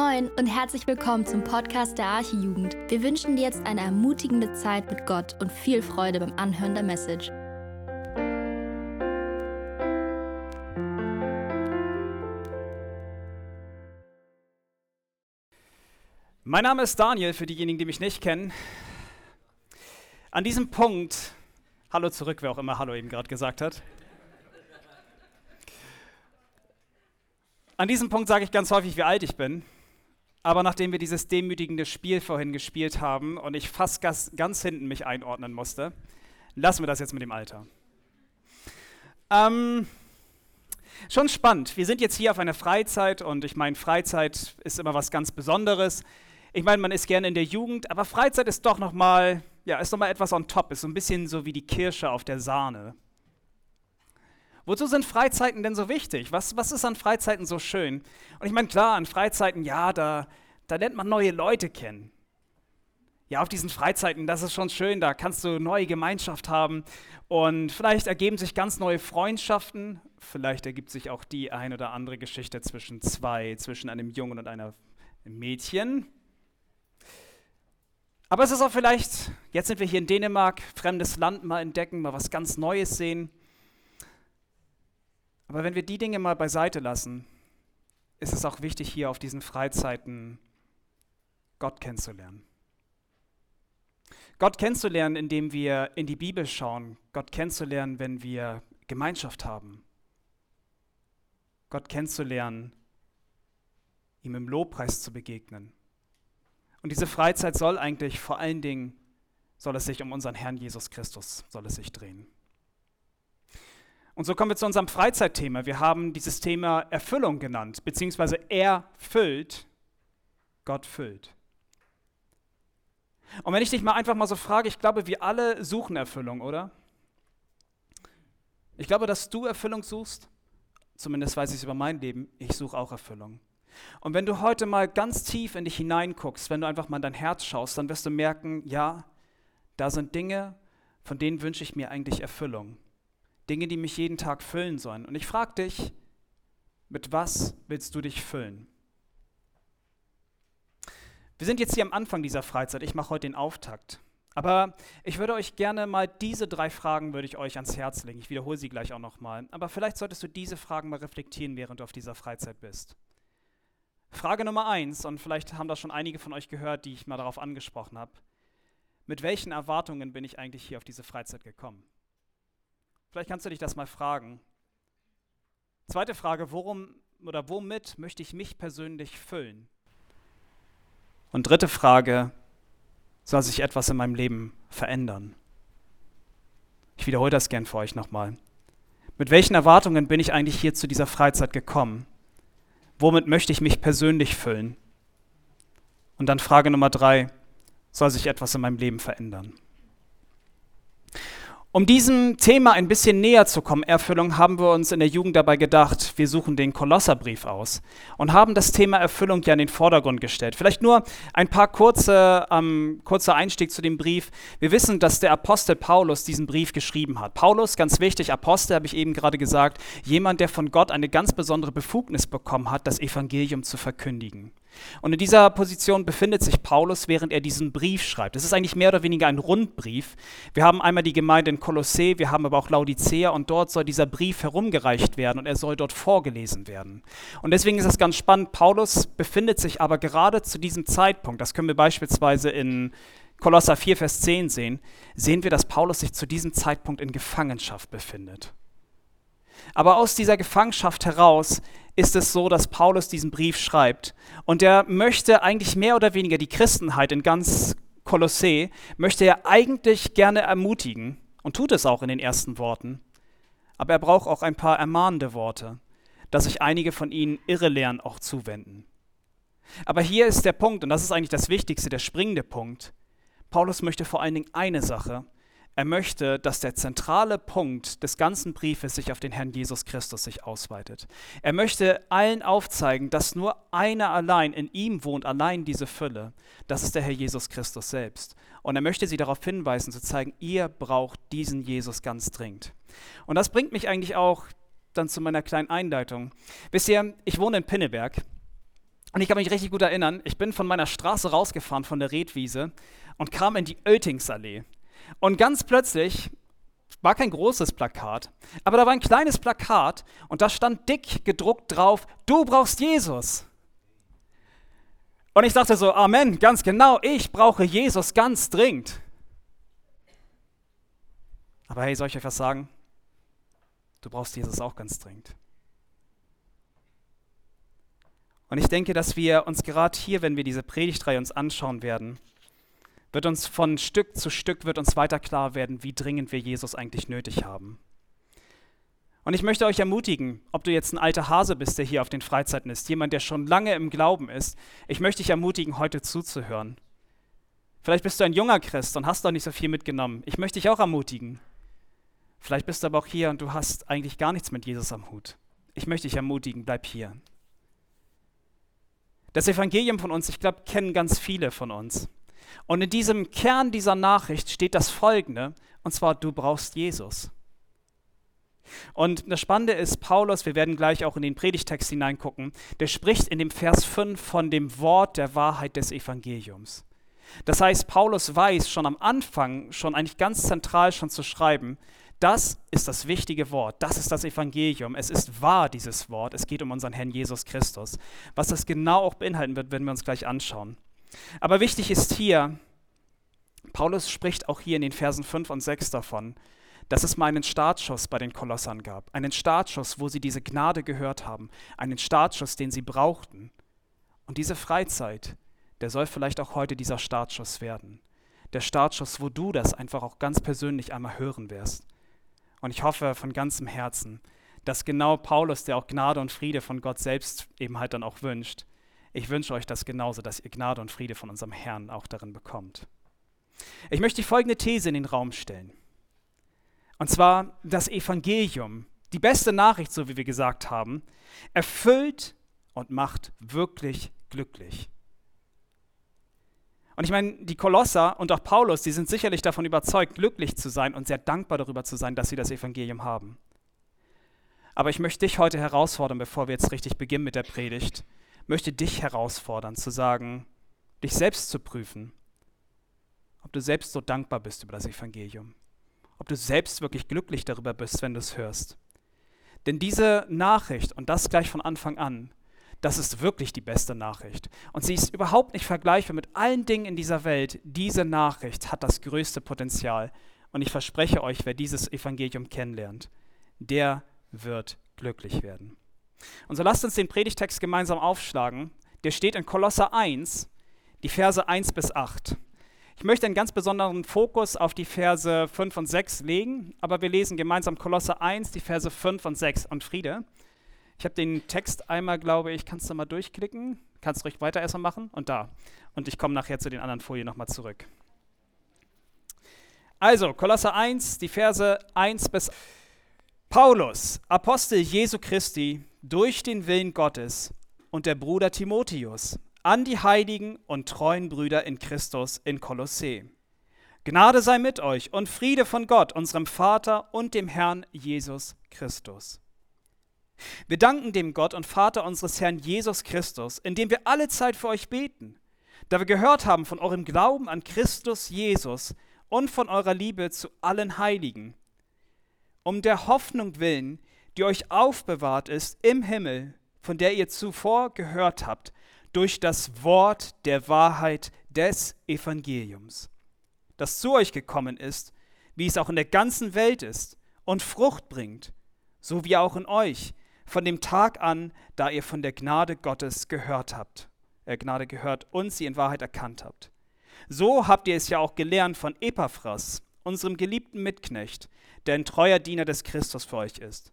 Moin und herzlich willkommen zum Podcast der Archijugend. Wir wünschen dir jetzt eine ermutigende Zeit mit Gott und viel Freude beim Anhören der Message. Mein Name ist Daniel, für diejenigen, die mich nicht kennen. An diesem Punkt, hallo zurück, wer auch immer Hallo eben gerade gesagt hat. An diesem Punkt sage ich ganz häufig, wie alt ich bin. Aber nachdem wir dieses demütigende Spiel vorhin gespielt haben und ich fast ganz, ganz hinten mich einordnen musste, lassen wir das jetzt mit dem Alter. Ähm, schon spannend. Wir sind jetzt hier auf einer Freizeit und ich meine, Freizeit ist immer was ganz Besonderes. Ich meine, man ist gerne in der Jugend, aber Freizeit ist doch noch mal, ja, ist noch mal etwas on top, ist so ein bisschen so wie die Kirsche auf der Sahne. Wozu sind Freizeiten denn so wichtig? Was, was ist an Freizeiten so schön? Und ich meine, klar, an Freizeiten, ja, da, da lernt man neue Leute kennen. Ja, auf diesen Freizeiten, das ist schon schön, da kannst du neue Gemeinschaft haben und vielleicht ergeben sich ganz neue Freundschaften, vielleicht ergibt sich auch die ein oder andere Geschichte zwischen zwei, zwischen einem Jungen und einer Mädchen. Aber es ist auch vielleicht, jetzt sind wir hier in Dänemark, fremdes Land mal entdecken, mal was ganz Neues sehen. Aber wenn wir die Dinge mal beiseite lassen, ist es auch wichtig, hier auf diesen Freizeiten Gott kennenzulernen. Gott kennenzulernen, indem wir in die Bibel schauen. Gott kennenzulernen, wenn wir Gemeinschaft haben. Gott kennenzulernen, ihm im Lobpreis zu begegnen. Und diese Freizeit soll eigentlich vor allen Dingen, soll es sich um unseren Herrn Jesus Christus, soll es sich drehen. Und so kommen wir zu unserem Freizeitthema. Wir haben dieses Thema Erfüllung genannt, beziehungsweise er füllt, Gott füllt. Und wenn ich dich mal einfach mal so frage, ich glaube, wir alle suchen Erfüllung, oder? Ich glaube, dass du Erfüllung suchst. Zumindest weiß ich es über mein Leben. Ich suche auch Erfüllung. Und wenn du heute mal ganz tief in dich hineinguckst, wenn du einfach mal in dein Herz schaust, dann wirst du merken, ja, da sind Dinge, von denen wünsche ich mir eigentlich Erfüllung. Dinge, die mich jeden Tag füllen sollen. Und ich frage dich, mit was willst du dich füllen? Wir sind jetzt hier am Anfang dieser Freizeit. Ich mache heute den Auftakt. Aber ich würde euch gerne mal diese drei Fragen würde ich euch ans Herz legen. Ich wiederhole sie gleich auch nochmal. Aber vielleicht solltest du diese Fragen mal reflektieren, während du auf dieser Freizeit bist. Frage Nummer eins, und vielleicht haben das schon einige von euch gehört, die ich mal darauf angesprochen habe. Mit welchen Erwartungen bin ich eigentlich hier auf diese Freizeit gekommen? Vielleicht kannst du dich das mal fragen. Zweite Frage, worum oder womit möchte ich mich persönlich füllen? Und dritte Frage, soll sich etwas in meinem Leben verändern? Ich wiederhole das gern für euch nochmal. Mit welchen Erwartungen bin ich eigentlich hier zu dieser Freizeit gekommen? Womit möchte ich mich persönlich füllen? Und dann Frage Nummer drei, soll sich etwas in meinem Leben verändern? Um diesem Thema ein bisschen näher zu kommen, Erfüllung, haben wir uns in der Jugend dabei gedacht, wir suchen den Kolosserbrief aus und haben das Thema Erfüllung ja in den Vordergrund gestellt. Vielleicht nur ein paar kurze, ähm, kurzer Einstieg zu dem Brief. Wir wissen, dass der Apostel Paulus diesen Brief geschrieben hat. Paulus, ganz wichtig, Apostel habe ich eben gerade gesagt, jemand, der von Gott eine ganz besondere Befugnis bekommen hat, das Evangelium zu verkündigen. Und in dieser Position befindet sich Paulus, während er diesen Brief schreibt. Es ist eigentlich mehr oder weniger ein Rundbrief. Wir haben einmal die Gemeinde in Kolossee, wir haben aber auch Laodicea und dort soll dieser Brief herumgereicht werden und er soll dort vorgelesen werden. Und deswegen ist es ganz spannend, Paulus befindet sich aber gerade zu diesem Zeitpunkt, das können wir beispielsweise in Kolosser 4, Vers 10 sehen, sehen wir, dass Paulus sich zu diesem Zeitpunkt in Gefangenschaft befindet. Aber aus dieser Gefangenschaft heraus ist es so, dass Paulus diesen Brief schreibt. Und er möchte eigentlich mehr oder weniger die Christenheit in ganz Kolossee, möchte er eigentlich gerne ermutigen und tut es auch in den ersten Worten. Aber er braucht auch ein paar ermahnende Worte, dass sich einige von ihnen irre Lehren auch zuwenden. Aber hier ist der Punkt, und das ist eigentlich das Wichtigste, der springende Punkt. Paulus möchte vor allen Dingen eine Sache, er möchte, dass der zentrale Punkt des ganzen Briefes sich auf den Herrn Jesus Christus sich ausweitet. Er möchte allen aufzeigen, dass nur einer allein in ihm wohnt, allein diese Fülle. Das ist der Herr Jesus Christus selbst. Und er möchte sie darauf hinweisen, zu zeigen, ihr braucht diesen Jesus ganz dringend. Und das bringt mich eigentlich auch dann zu meiner kleinen Einleitung. Wisst ihr, ich wohne in Pinneberg Und ich kann mich richtig gut erinnern, ich bin von meiner Straße rausgefahren, von der Redwiese, und kam in die Oeltingsallee. Und ganz plötzlich war kein großes Plakat, aber da war ein kleines Plakat und da stand dick gedruckt drauf, du brauchst Jesus. Und ich dachte so, Amen, ganz genau, ich brauche Jesus ganz dringend. Aber hey, soll ich euch was sagen? Du brauchst Jesus auch ganz dringend. Und ich denke, dass wir uns gerade hier, wenn wir diese Predigtreihe uns anschauen werden, wird uns von Stück zu Stück wird uns weiter klar werden, wie dringend wir Jesus eigentlich nötig haben. Und ich möchte euch ermutigen, ob du jetzt ein alter Hase bist, der hier auf den Freizeiten ist, jemand, der schon lange im Glauben ist, ich möchte dich ermutigen, heute zuzuhören. Vielleicht bist du ein junger Christ und hast noch nicht so viel mitgenommen. Ich möchte dich auch ermutigen. Vielleicht bist du aber auch hier und du hast eigentlich gar nichts mit Jesus am Hut. Ich möchte dich ermutigen, bleib hier. Das Evangelium von uns, ich glaube, kennen ganz viele von uns. Und in diesem Kern dieser Nachricht steht das Folgende, und zwar, du brauchst Jesus. Und das Spannende ist, Paulus, wir werden gleich auch in den Predigtext hineingucken, der spricht in dem Vers 5 von dem Wort der Wahrheit des Evangeliums. Das heißt, Paulus weiß schon am Anfang, schon eigentlich ganz zentral schon zu schreiben, das ist das wichtige Wort, das ist das Evangelium, es ist wahr, dieses Wort, es geht um unseren Herrn Jesus Christus. Was das genau auch beinhalten wird, werden wir uns gleich anschauen. Aber wichtig ist hier, Paulus spricht auch hier in den Versen 5 und 6 davon, dass es mal einen Startschuss bei den Kolossern gab. Einen Startschuss, wo sie diese Gnade gehört haben. Einen Startschuss, den sie brauchten. Und diese Freizeit, der soll vielleicht auch heute dieser Startschuss werden. Der Startschuss, wo du das einfach auch ganz persönlich einmal hören wirst. Und ich hoffe von ganzem Herzen, dass genau Paulus, der auch Gnade und Friede von Gott selbst eben halt dann auch wünscht, ich wünsche euch das genauso, dass ihr Gnade und Friede von unserem Herrn auch darin bekommt. Ich möchte die folgende These in den Raum stellen. Und zwar das Evangelium, die beste Nachricht, so wie wir gesagt haben, erfüllt und macht wirklich glücklich. Und ich meine, die Kolosser und auch Paulus, die sind sicherlich davon überzeugt, glücklich zu sein und sehr dankbar darüber zu sein, dass sie das Evangelium haben. Aber ich möchte dich heute herausfordern, bevor wir jetzt richtig beginnen mit der Predigt, möchte dich herausfordern, zu sagen, dich selbst zu prüfen, ob du selbst so dankbar bist über das Evangelium, ob du selbst wirklich glücklich darüber bist, wenn du es hörst. Denn diese Nachricht, und das gleich von Anfang an, das ist wirklich die beste Nachricht. Und sie ist überhaupt nicht vergleichbar mit allen Dingen in dieser Welt. Diese Nachricht hat das größte Potenzial. Und ich verspreche euch, wer dieses Evangelium kennenlernt, der wird glücklich werden. Und so lasst uns den Predigtext gemeinsam aufschlagen. Der steht in Kolosser 1, die Verse 1 bis 8. Ich möchte einen ganz besonderen Fokus auf die Verse 5 und 6 legen, aber wir lesen gemeinsam Kolosser 1, die Verse 5 und 6 und Friede. Ich habe den Text einmal, glaube ich, kannst du mal durchklicken? Kannst du ruhig weiter erstmal machen? Und da. Und ich komme nachher zu den anderen Folien nochmal zurück. Also, Kolosser 1, die Verse 1 bis Paulus, Apostel Jesu Christi, durch den Willen Gottes und der Bruder Timotheus, an die heiligen und treuen Brüder in Christus in Kolossee. Gnade sei mit euch und Friede von Gott, unserem Vater und dem Herrn Jesus Christus. Wir danken dem Gott und Vater unseres Herrn Jesus Christus, indem wir alle Zeit für euch beten, da wir gehört haben von eurem Glauben an Christus Jesus und von eurer Liebe zu allen Heiligen, um der Hoffnung willen, die euch aufbewahrt ist im Himmel, von der ihr zuvor gehört habt, durch das Wort der Wahrheit des Evangeliums, das zu euch gekommen ist, wie es auch in der ganzen Welt ist und Frucht bringt, so wie auch in euch, von dem Tag an, da ihr von der Gnade Gottes gehört habt, äh, Gnade gehört und sie in Wahrheit erkannt habt. So habt ihr es ja auch gelernt von Epaphras, unserem geliebten Mitknecht, der ein treuer Diener des Christus für euch ist,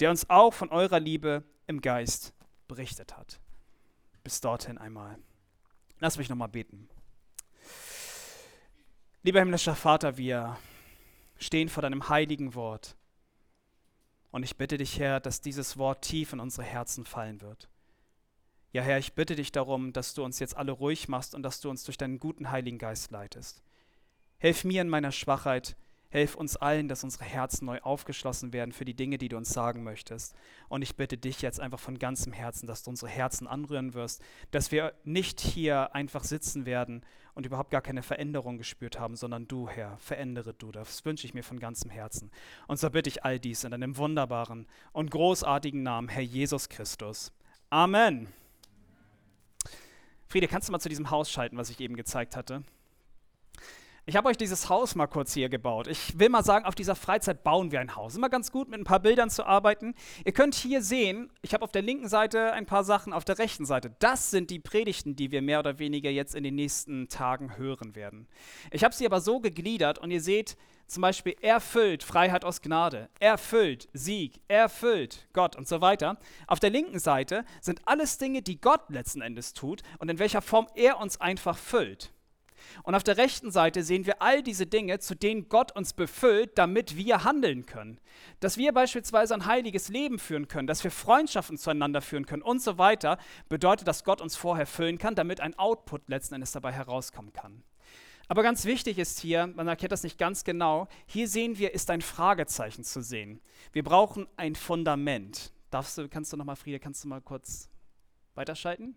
der uns auch von eurer Liebe im Geist berichtet hat. Bis dorthin einmal. Lass mich nochmal beten. Lieber himmlischer Vater, wir stehen vor deinem heiligen Wort und ich bitte dich, Herr, dass dieses Wort tief in unsere Herzen fallen wird. Ja, Herr, ich bitte dich darum, dass du uns jetzt alle ruhig machst und dass du uns durch deinen guten Heiligen Geist leitest. Hilf mir in meiner Schwachheit, Hilf uns allen, dass unsere Herzen neu aufgeschlossen werden für die Dinge, die du uns sagen möchtest. Und ich bitte dich jetzt einfach von ganzem Herzen, dass du unsere Herzen anrühren wirst, dass wir nicht hier einfach sitzen werden und überhaupt gar keine Veränderung gespürt haben, sondern du, Herr, verändere du. Das wünsche ich mir von ganzem Herzen. Und so bitte ich all dies in deinem wunderbaren und großartigen Namen, Herr Jesus Christus. Amen. Friede, kannst du mal zu diesem Haus schalten, was ich eben gezeigt hatte? Ich habe euch dieses Haus mal kurz hier gebaut. Ich will mal sagen, auf dieser Freizeit bauen wir ein Haus. Immer ganz gut, mit ein paar Bildern zu arbeiten. Ihr könnt hier sehen, ich habe auf der linken Seite ein paar Sachen, auf der rechten Seite. Das sind die Predigten, die wir mehr oder weniger jetzt in den nächsten Tagen hören werden. Ich habe sie aber so gegliedert und ihr seht zum Beispiel, erfüllt Freiheit aus Gnade, erfüllt Sieg, erfüllt Gott und so weiter. Auf der linken Seite sind alles Dinge, die Gott letzten Endes tut und in welcher Form er uns einfach füllt. Und auf der rechten Seite sehen wir all diese Dinge, zu denen Gott uns befüllt, damit wir handeln können. Dass wir beispielsweise ein heiliges Leben führen können, dass wir Freundschaften zueinander führen können und so weiter, bedeutet, dass Gott uns vorher füllen kann, damit ein Output letzten Endes dabei herauskommen kann. Aber ganz wichtig ist hier, man erkennt das nicht ganz genau, hier sehen wir, ist ein Fragezeichen zu sehen. Wir brauchen ein Fundament. Darfst du, kannst du nochmal, Friede, kannst du mal kurz weiterschalten?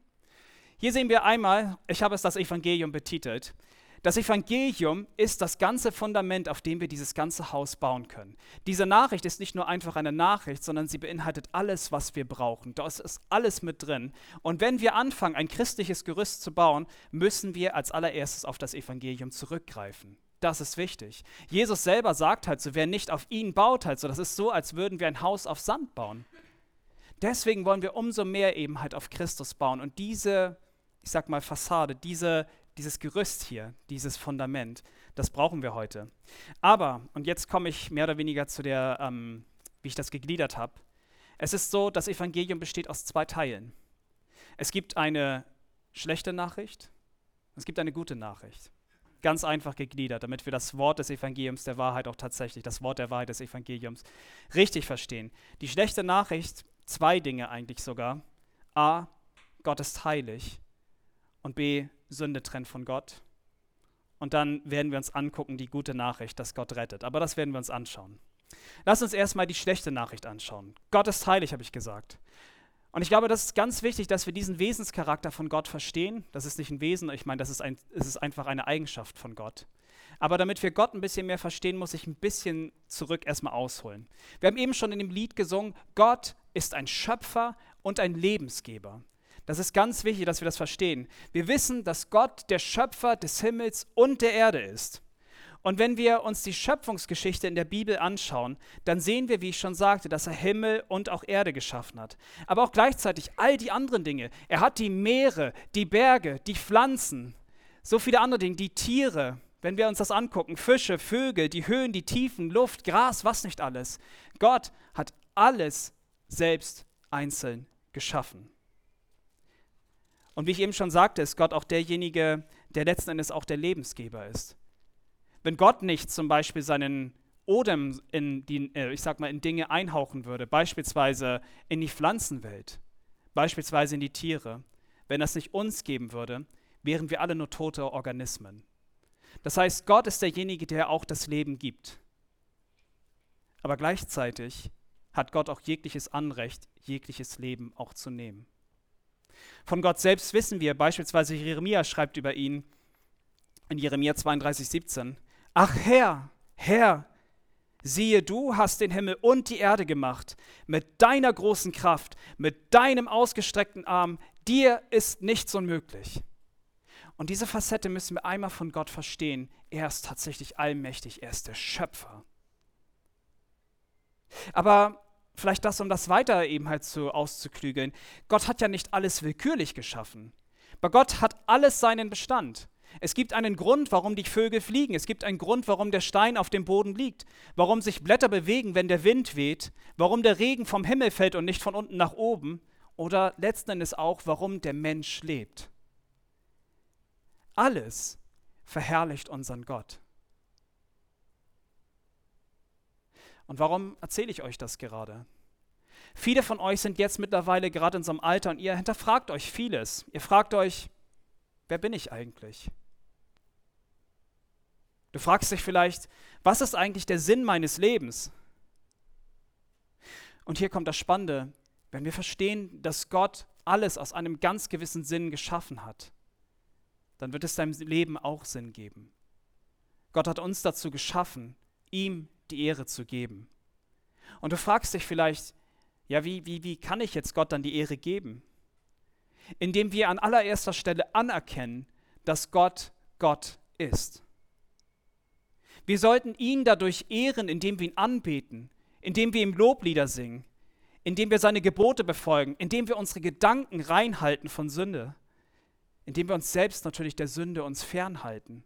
Hier sehen wir einmal, ich habe es das Evangelium betitelt. Das Evangelium ist das ganze Fundament, auf dem wir dieses ganze Haus bauen können. Diese Nachricht ist nicht nur einfach eine Nachricht, sondern sie beinhaltet alles, was wir brauchen. Da ist alles mit drin. Und wenn wir anfangen, ein christliches Gerüst zu bauen, müssen wir als allererstes auf das Evangelium zurückgreifen. Das ist wichtig. Jesus selber sagt halt so, wer nicht auf ihn baut halt so, das ist so, als würden wir ein Haus auf Sand bauen. Deswegen wollen wir umso mehr eben halt auf Christus bauen. Und diese ich sag mal, Fassade, diese, dieses Gerüst hier, dieses Fundament, das brauchen wir heute. Aber, und jetzt komme ich mehr oder weniger zu der, ähm, wie ich das gegliedert habe. Es ist so, das Evangelium besteht aus zwei Teilen. Es gibt eine schlechte Nachricht, es gibt eine gute Nachricht. Ganz einfach gegliedert, damit wir das Wort des Evangeliums der Wahrheit auch tatsächlich, das Wort der Wahrheit des Evangeliums richtig verstehen. Die schlechte Nachricht, zwei Dinge eigentlich sogar. A, Gott ist heilig und B, Sünde trennt von Gott. Und dann werden wir uns angucken, die gute Nachricht, dass Gott rettet. Aber das werden wir uns anschauen. Lass uns erstmal die schlechte Nachricht anschauen. Gott ist heilig, habe ich gesagt. Und ich glaube, das ist ganz wichtig, dass wir diesen Wesenscharakter von Gott verstehen. Das ist nicht ein Wesen, ich meine, das ist, ein, es ist einfach eine Eigenschaft von Gott. Aber damit wir Gott ein bisschen mehr verstehen, muss ich ein bisschen zurück erstmal ausholen. Wir haben eben schon in dem Lied gesungen, Gott ist ein Schöpfer und ein Lebensgeber. Das ist ganz wichtig, dass wir das verstehen. Wir wissen, dass Gott der Schöpfer des Himmels und der Erde ist. Und wenn wir uns die Schöpfungsgeschichte in der Bibel anschauen, dann sehen wir, wie ich schon sagte, dass er Himmel und auch Erde geschaffen hat. Aber auch gleichzeitig all die anderen Dinge. Er hat die Meere, die Berge, die Pflanzen, so viele andere Dinge, die Tiere, wenn wir uns das angucken, Fische, Vögel, die Höhen, die Tiefen, Luft, Gras, was nicht alles. Gott hat alles selbst einzeln geschaffen. Und wie ich eben schon sagte, ist Gott auch derjenige, der letzten Endes auch der Lebensgeber ist. Wenn Gott nicht zum Beispiel seinen Odem in die, äh, ich sag mal, in Dinge einhauchen würde, beispielsweise in die Pflanzenwelt, beispielsweise in die Tiere, wenn das nicht uns geben würde, wären wir alle nur tote Organismen. Das heißt, Gott ist derjenige, der auch das Leben gibt. Aber gleichzeitig hat Gott auch jegliches Anrecht, jegliches Leben auch zu nehmen. Von Gott selbst wissen wir, beispielsweise Jeremia schreibt über ihn in Jeremia 32, 17, Ach Herr, Herr, siehe, du hast den Himmel und die Erde gemacht, mit deiner großen Kraft, mit deinem ausgestreckten Arm, dir ist nichts unmöglich. Und diese Facette müssen wir einmal von Gott verstehen. Er ist tatsächlich allmächtig, er ist der Schöpfer. Aber vielleicht das, um das weiter eben halt so auszuklügeln. Gott hat ja nicht alles willkürlich geschaffen. Bei Gott hat alles seinen Bestand. Es gibt einen Grund, warum die Vögel fliegen. Es gibt einen Grund, warum der Stein auf dem Boden liegt. Warum sich Blätter bewegen, wenn der Wind weht. Warum der Regen vom Himmel fällt und nicht von unten nach oben. Oder letzten Endes auch, warum der Mensch lebt. Alles verherrlicht unseren Gott. Und warum erzähle ich euch das gerade? Viele von euch sind jetzt mittlerweile gerade in so einem Alter und ihr hinterfragt euch vieles. Ihr fragt euch, wer bin ich eigentlich? Du fragst dich vielleicht, was ist eigentlich der Sinn meines Lebens? Und hier kommt das Spannende, wenn wir verstehen, dass Gott alles aus einem ganz gewissen Sinn geschaffen hat, dann wird es deinem Leben auch Sinn geben. Gott hat uns dazu geschaffen, ihm die Ehre zu geben. Und du fragst dich vielleicht, ja, wie, wie, wie kann ich jetzt Gott dann die Ehre geben? Indem wir an allererster Stelle anerkennen, dass Gott Gott ist. Wir sollten ihn dadurch ehren, indem wir ihn anbeten, indem wir ihm Loblieder singen, indem wir seine Gebote befolgen, indem wir unsere Gedanken reinhalten von Sünde, indem wir uns selbst natürlich der Sünde uns fernhalten.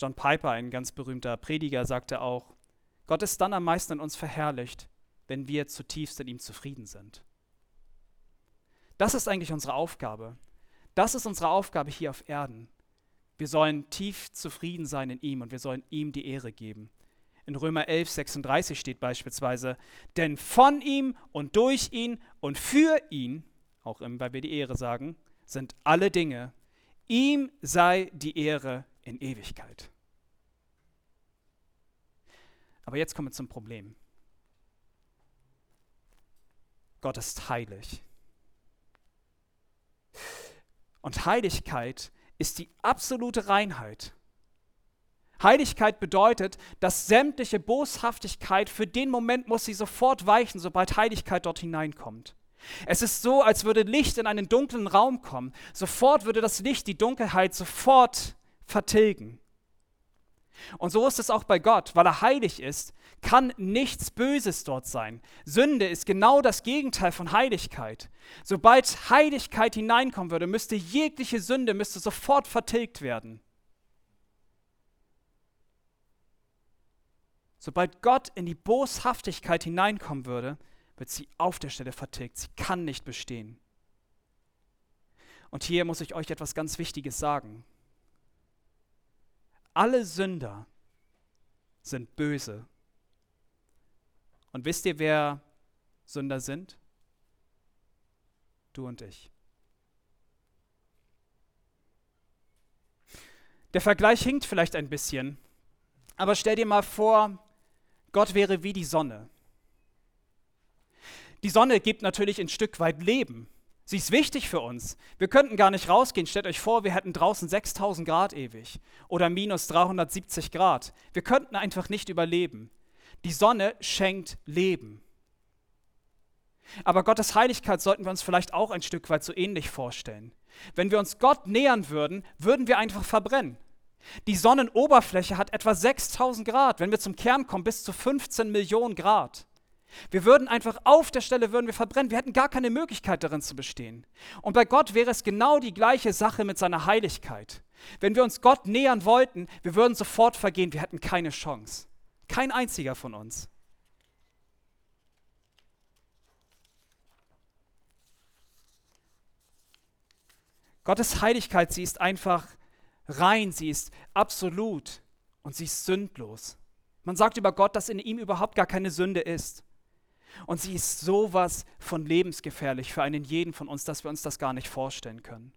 John Piper, ein ganz berühmter Prediger, sagte auch, Gott ist dann am meisten in uns verherrlicht, wenn wir zutiefst in ihm zufrieden sind. Das ist eigentlich unsere Aufgabe. Das ist unsere Aufgabe hier auf Erden. Wir sollen tief zufrieden sein in ihm und wir sollen ihm die Ehre geben. In Römer 11, 36 steht beispielsweise, denn von ihm und durch ihn und für ihn, auch immer, weil wir die Ehre sagen, sind alle Dinge. Ihm sei die Ehre in Ewigkeit. Aber jetzt kommen wir zum Problem. Gott ist heilig. Und Heiligkeit ist die absolute Reinheit. Heiligkeit bedeutet, dass sämtliche Boshaftigkeit für den Moment muss sie sofort weichen, sobald Heiligkeit dort hineinkommt. Es ist so, als würde Licht in einen dunklen Raum kommen. Sofort würde das Licht die Dunkelheit sofort vertilgen. Und so ist es auch bei Gott, weil er heilig ist, kann nichts Böses dort sein. Sünde ist genau das Gegenteil von Heiligkeit. Sobald Heiligkeit hineinkommen würde, müsste jegliche Sünde müsste sofort vertilgt werden. Sobald Gott in die Boshaftigkeit hineinkommen würde, wird sie auf der Stelle vertilgt. Sie kann nicht bestehen. Und hier muss ich euch etwas ganz Wichtiges sagen. Alle Sünder sind böse. Und wisst ihr, wer Sünder sind? Du und ich. Der Vergleich hinkt vielleicht ein bisschen, aber stell dir mal vor, Gott wäre wie die Sonne. Die Sonne gibt natürlich ein Stück weit Leben. Sie ist wichtig für uns. Wir könnten gar nicht rausgehen. Stellt euch vor, wir hätten draußen 6000 Grad ewig oder minus 370 Grad. Wir könnten einfach nicht überleben. Die Sonne schenkt Leben. Aber Gottes Heiligkeit sollten wir uns vielleicht auch ein Stück weit so ähnlich vorstellen. Wenn wir uns Gott nähern würden, würden wir einfach verbrennen. Die Sonnenoberfläche hat etwa 6000 Grad. Wenn wir zum Kern kommen, bis zu 15 Millionen Grad. Wir würden einfach auf der Stelle würden wir verbrennen. Wir hätten gar keine Möglichkeit darin zu bestehen. Und bei Gott wäre es genau die gleiche Sache mit seiner Heiligkeit. Wenn wir uns Gott nähern wollten, wir würden sofort vergehen. Wir hätten keine Chance. Kein einziger von uns. Gottes Heiligkeit, sie ist einfach rein, sie ist absolut und sie ist sündlos. Man sagt über Gott, dass in ihm überhaupt gar keine Sünde ist. Und sie ist sowas von lebensgefährlich für einen jeden von uns, dass wir uns das gar nicht vorstellen können.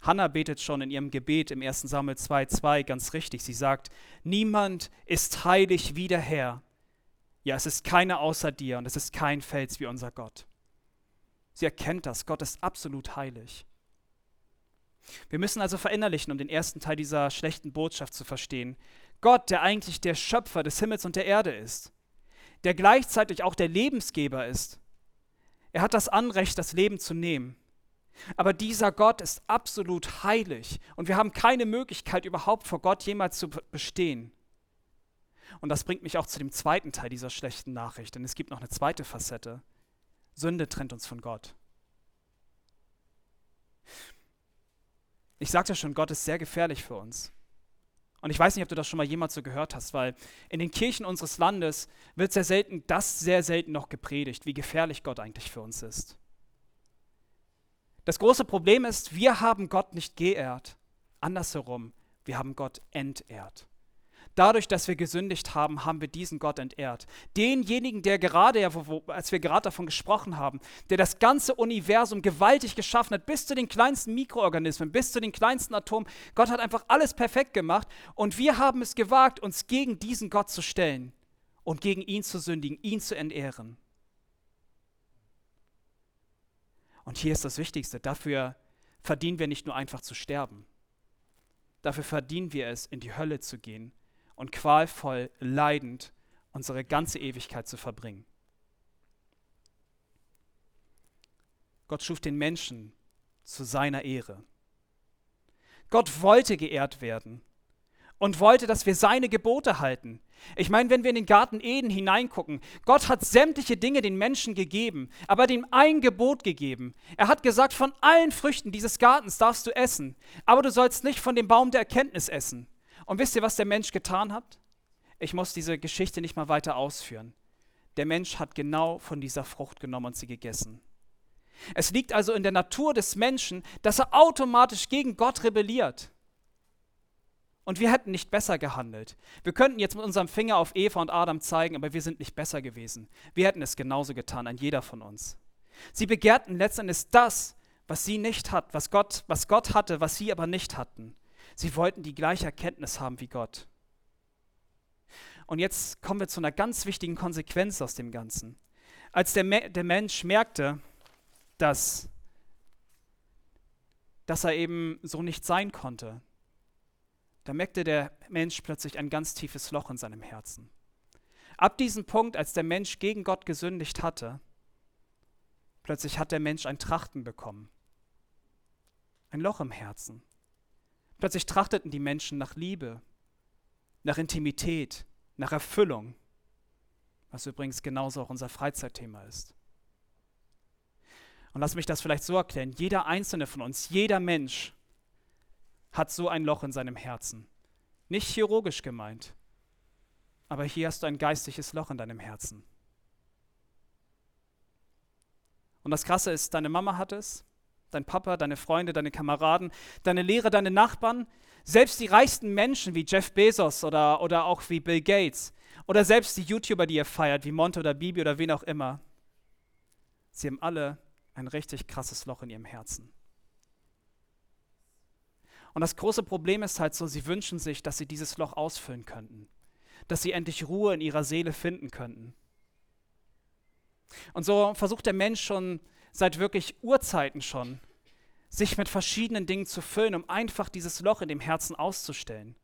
Hannah betet schon in ihrem Gebet im 1. Samuel 2,2 ganz richtig. Sie sagt: Niemand ist heilig wie der Herr. Ja, es ist keiner außer dir und es ist kein Fels wie unser Gott. Sie erkennt das. Gott ist absolut heilig. Wir müssen also verinnerlichen, um den ersten Teil dieser schlechten Botschaft zu verstehen. Gott, der eigentlich der Schöpfer des Himmels und der Erde ist, der gleichzeitig auch der Lebensgeber ist. Er hat das Anrecht, das Leben zu nehmen. Aber dieser Gott ist absolut heilig und wir haben keine Möglichkeit überhaupt vor Gott jemals zu bestehen. Und das bringt mich auch zu dem zweiten Teil dieser schlechten Nachricht, denn es gibt noch eine zweite Facette. Sünde trennt uns von Gott. Ich sagte schon, Gott ist sehr gefährlich für uns. Und ich weiß nicht, ob du das schon mal jemals so gehört hast, weil in den Kirchen unseres Landes wird sehr selten, das sehr selten noch gepredigt, wie gefährlich Gott eigentlich für uns ist. Das große Problem ist, wir haben Gott nicht geehrt. Andersherum, wir haben Gott entehrt. Dadurch, dass wir gesündigt haben, haben wir diesen Gott entehrt. Denjenigen, der gerade, als wir gerade davon gesprochen haben, der das ganze Universum gewaltig geschaffen hat, bis zu den kleinsten Mikroorganismen, bis zu den kleinsten Atomen. Gott hat einfach alles perfekt gemacht und wir haben es gewagt, uns gegen diesen Gott zu stellen und gegen ihn zu sündigen, ihn zu entehren. Und hier ist das Wichtigste, dafür verdienen wir nicht nur einfach zu sterben. Dafür verdienen wir es, in die Hölle zu gehen und qualvoll, leidend unsere ganze Ewigkeit zu verbringen. Gott schuf den Menschen zu seiner Ehre. Gott wollte geehrt werden und wollte, dass wir seine Gebote halten. Ich meine, wenn wir in den Garten Eden hineingucken, Gott hat sämtliche Dinge den Menschen gegeben, aber dem ein Gebot gegeben. Er hat gesagt, von allen Früchten dieses Gartens darfst du essen, aber du sollst nicht von dem Baum der Erkenntnis essen. Und wisst ihr, was der Mensch getan hat? Ich muss diese Geschichte nicht mal weiter ausführen. Der Mensch hat genau von dieser Frucht genommen und sie gegessen. Es liegt also in der Natur des Menschen, dass er automatisch gegen Gott rebelliert. Und wir hätten nicht besser gehandelt. Wir könnten jetzt mit unserem Finger auf Eva und Adam zeigen, aber wir sind nicht besser gewesen. Wir hätten es genauso getan, ein jeder von uns. Sie begehrten letztendlich das, was sie nicht hat, was Gott, was Gott hatte, was sie aber nicht hatten. Sie wollten die gleiche Erkenntnis haben wie Gott. Und jetzt kommen wir zu einer ganz wichtigen Konsequenz aus dem Ganzen. Als der, der Mensch merkte, dass, dass er eben so nicht sein konnte, da merkte der Mensch plötzlich ein ganz tiefes Loch in seinem Herzen. Ab diesem Punkt, als der Mensch gegen Gott gesündigt hatte, plötzlich hat der Mensch ein Trachten bekommen. Ein Loch im Herzen. Plötzlich trachteten die Menschen nach Liebe, nach Intimität, nach Erfüllung, was übrigens genauso auch unser Freizeitthema ist. Und lass mich das vielleicht so erklären, jeder einzelne von uns, jeder Mensch hat so ein Loch in seinem Herzen. Nicht chirurgisch gemeint, aber hier hast du ein geistliches Loch in deinem Herzen. Und das Krasse ist, deine Mama hat es, dein Papa, deine Freunde, deine Kameraden, deine Lehrer, deine Nachbarn, selbst die reichsten Menschen wie Jeff Bezos oder, oder auch wie Bill Gates oder selbst die YouTuber, die ihr feiert, wie Monte oder Bibi oder wen auch immer, sie haben alle ein richtig krasses Loch in ihrem Herzen. Und das große Problem ist halt so, sie wünschen sich, dass sie dieses Loch ausfüllen könnten, dass sie endlich Ruhe in ihrer Seele finden könnten. Und so versucht der Mensch schon seit wirklich Urzeiten schon, sich mit verschiedenen Dingen zu füllen, um einfach dieses Loch in dem Herzen auszustellen.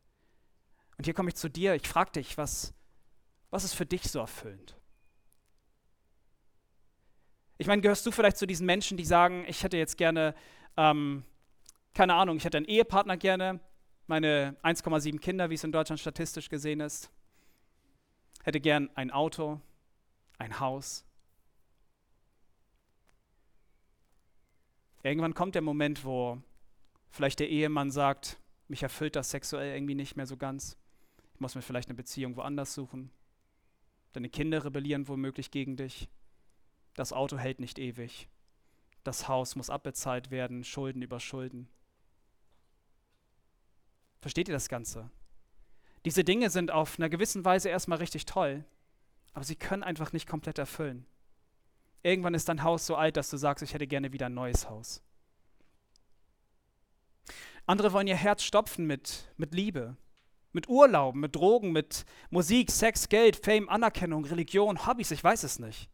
Und hier komme ich zu dir. Ich frage dich, was, was ist für dich so erfüllend? Ich meine, gehörst du vielleicht zu diesen Menschen, die sagen, ich hätte jetzt gerne, ähm, keine Ahnung, ich hätte einen Ehepartner gerne, meine 1,7 Kinder, wie es in Deutschland statistisch gesehen ist, hätte gern ein Auto, ein Haus, Irgendwann kommt der Moment, wo vielleicht der Ehemann sagt, mich erfüllt das sexuell irgendwie nicht mehr so ganz. Ich muss mir vielleicht eine Beziehung woanders suchen. Deine Kinder rebellieren womöglich gegen dich. Das Auto hält nicht ewig. Das Haus muss abbezahlt werden, Schulden über Schulden. Versteht ihr das Ganze? Diese Dinge sind auf einer gewissen Weise erstmal richtig toll, aber sie können einfach nicht komplett erfüllen. Irgendwann ist dein Haus so alt, dass du sagst, ich hätte gerne wieder ein neues Haus. Andere wollen ihr Herz stopfen mit, mit Liebe, mit Urlauben, mit Drogen, mit Musik, Sex, Geld, Fame, Anerkennung, Religion, Hobbys, ich weiß es nicht.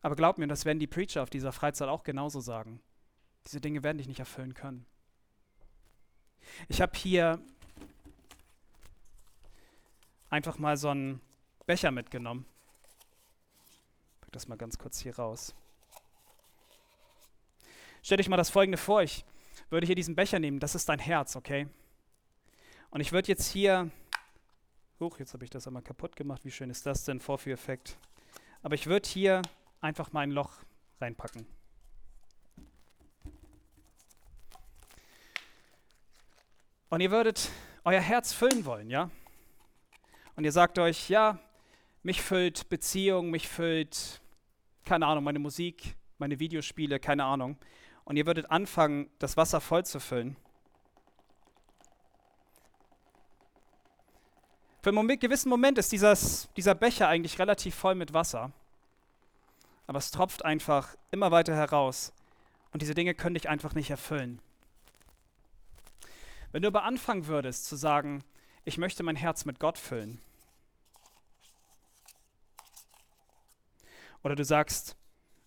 Aber glaub mir, das werden die Preacher auf dieser Freizeit auch genauso sagen. Diese Dinge werden dich nicht erfüllen können. Ich habe hier einfach mal so einen Becher mitgenommen das mal ganz kurz hier raus. Stell dich mal das folgende vor, ich würde hier diesen Becher nehmen, das ist dein Herz, okay? Und ich würde jetzt hier, hoch, jetzt habe ich das einmal kaputt gemacht, wie schön ist das denn, Vorführeffekt. Aber ich würde hier einfach mal ein Loch reinpacken. Und ihr würdet euer Herz füllen wollen, ja? Und ihr sagt euch, ja, mich füllt Beziehung, mich füllt keine Ahnung, meine Musik, meine Videospiele, keine Ahnung. Und ihr würdet anfangen, das Wasser voll zu füllen. Für einen gewissen Moment ist dieses, dieser Becher eigentlich relativ voll mit Wasser. Aber es tropft einfach immer weiter heraus. Und diese Dinge können dich einfach nicht erfüllen. Wenn du aber anfangen würdest zu sagen, ich möchte mein Herz mit Gott füllen. Oder du sagst,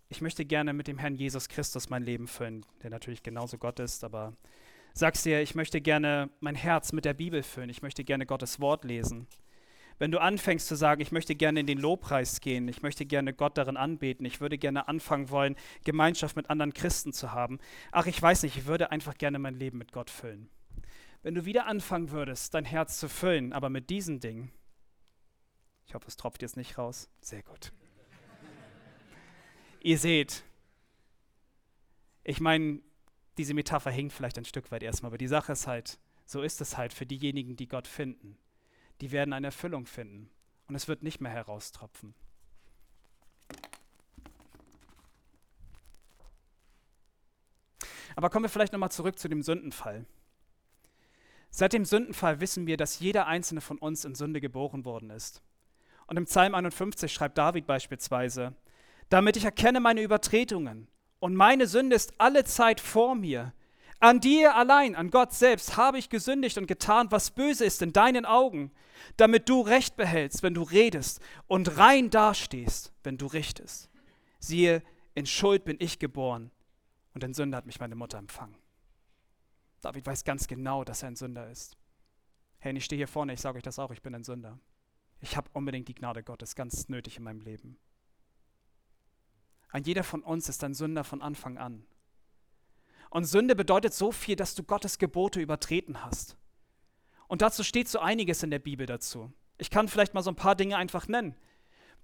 ich möchte gerne mit dem Herrn Jesus Christus mein Leben füllen, der natürlich genauso Gott ist, aber sagst dir, ich möchte gerne mein Herz mit der Bibel füllen, ich möchte gerne Gottes Wort lesen. Wenn du anfängst zu sagen, ich möchte gerne in den Lobpreis gehen, ich möchte gerne Gott darin anbeten, ich würde gerne anfangen wollen, Gemeinschaft mit anderen Christen zu haben. Ach, ich weiß nicht, ich würde einfach gerne mein Leben mit Gott füllen. Wenn du wieder anfangen würdest, dein Herz zu füllen, aber mit diesen Dingen, ich hoffe, es tropft jetzt nicht raus, sehr gut. Ihr seht, ich meine, diese Metapher hinkt vielleicht ein Stück weit erstmal, aber die Sache ist halt, so ist es halt für diejenigen, die Gott finden. Die werden eine Erfüllung finden und es wird nicht mehr heraustropfen. Aber kommen wir vielleicht nochmal zurück zu dem Sündenfall. Seit dem Sündenfall wissen wir, dass jeder einzelne von uns in Sünde geboren worden ist. Und im Psalm 51 schreibt David beispielsweise, damit ich erkenne meine Übertretungen. Und meine Sünde ist alle Zeit vor mir. An dir allein, an Gott selbst, habe ich gesündigt und getan, was böse ist in deinen Augen, damit du Recht behältst, wenn du redest, und rein dastehst, wenn du richtest. Siehe, in Schuld bin ich geboren, und in Sünde hat mich meine Mutter empfangen. David weiß ganz genau, dass er ein Sünder ist. Hey, ich stehe hier vorne, ich sage euch das auch, ich bin ein Sünder. Ich habe unbedingt die Gnade Gottes ganz nötig in meinem Leben. Ein jeder von uns ist ein Sünder von Anfang an. Und Sünde bedeutet so viel, dass du Gottes Gebote übertreten hast. Und dazu steht so einiges in der Bibel dazu. Ich kann vielleicht mal so ein paar Dinge einfach nennen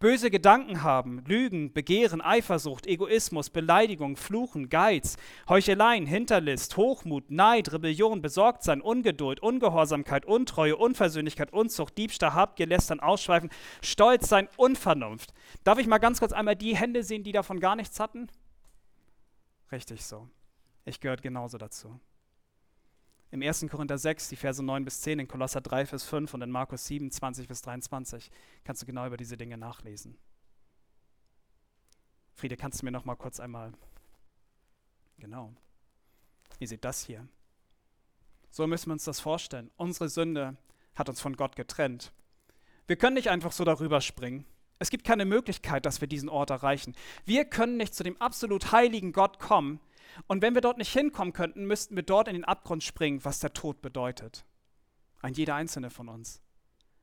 böse Gedanken haben, Lügen, Begehren, Eifersucht, Egoismus, Beleidigung, Fluchen, Geiz, Heucheleien, Hinterlist, Hochmut, Neid, Rebellion, Besorgtsein, Ungeduld, Ungehorsamkeit, Untreue, Unversöhnlichkeit, Unzucht, Diebstahl, Habgier, Lästern, Ausschweifen, Stolz sein, Unvernunft. Darf ich mal ganz kurz einmal die Hände sehen, die davon gar nichts hatten? Richtig so. Ich gehört genauso dazu im 1. Korinther 6, die Verse 9 bis 10, in Kolosser 3, Vers 5 und in Markus 7, 20 bis 23 kannst du genau über diese Dinge nachlesen. Friede, kannst du mir noch mal kurz einmal. Genau. Ihr seht das hier. So müssen wir uns das vorstellen. Unsere Sünde hat uns von Gott getrennt. Wir können nicht einfach so darüber springen. Es gibt keine Möglichkeit, dass wir diesen Ort erreichen. Wir können nicht zu dem absolut heiligen Gott kommen, und wenn wir dort nicht hinkommen könnten, müssten wir dort in den Abgrund springen, was der Tod bedeutet. Ein jeder einzelne von uns.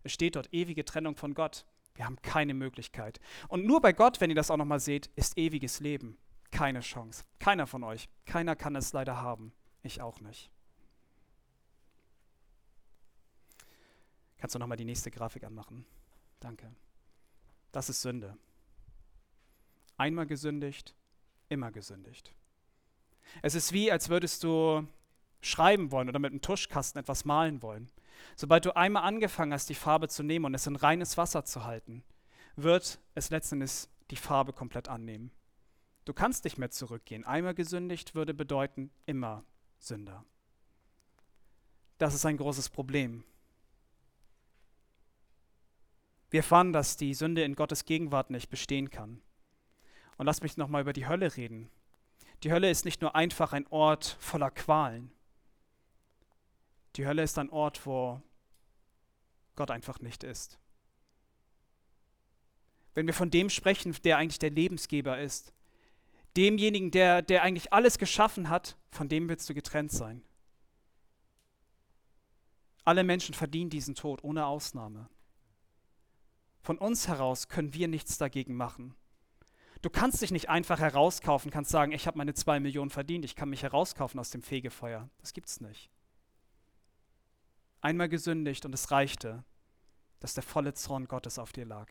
Es steht dort ewige Trennung von Gott. Wir haben keine Möglichkeit. Und nur bei Gott, wenn ihr das auch nochmal seht, ist ewiges Leben. Keine Chance. Keiner von euch. Keiner kann es leider haben. Ich auch nicht. Kannst du nochmal die nächste Grafik anmachen? Danke. Das ist Sünde. Einmal gesündigt, immer gesündigt. Es ist wie, als würdest du schreiben wollen oder mit einem Tuschkasten etwas malen wollen. Sobald du einmal angefangen hast, die Farbe zu nehmen und es in reines Wasser zu halten, wird es letztendlich die Farbe komplett annehmen. Du kannst nicht mehr zurückgehen. Einmal gesündigt würde bedeuten immer Sünder. Das ist ein großes Problem. Wir erfahren, dass die Sünde in Gottes Gegenwart nicht bestehen kann. Und lass mich nochmal über die Hölle reden. Die Hölle ist nicht nur einfach ein Ort voller Qualen. Die Hölle ist ein Ort, wo Gott einfach nicht ist. Wenn wir von dem sprechen, der eigentlich der Lebensgeber ist, demjenigen, der, der eigentlich alles geschaffen hat, von dem willst du getrennt sein. Alle Menschen verdienen diesen Tod ohne Ausnahme. Von uns heraus können wir nichts dagegen machen. Du kannst dich nicht einfach herauskaufen, kannst sagen, ich habe meine zwei Millionen verdient, ich kann mich herauskaufen aus dem Fegefeuer. Das gibt's nicht. Einmal gesündigt und es reichte, dass der volle Zorn Gottes auf dir lag.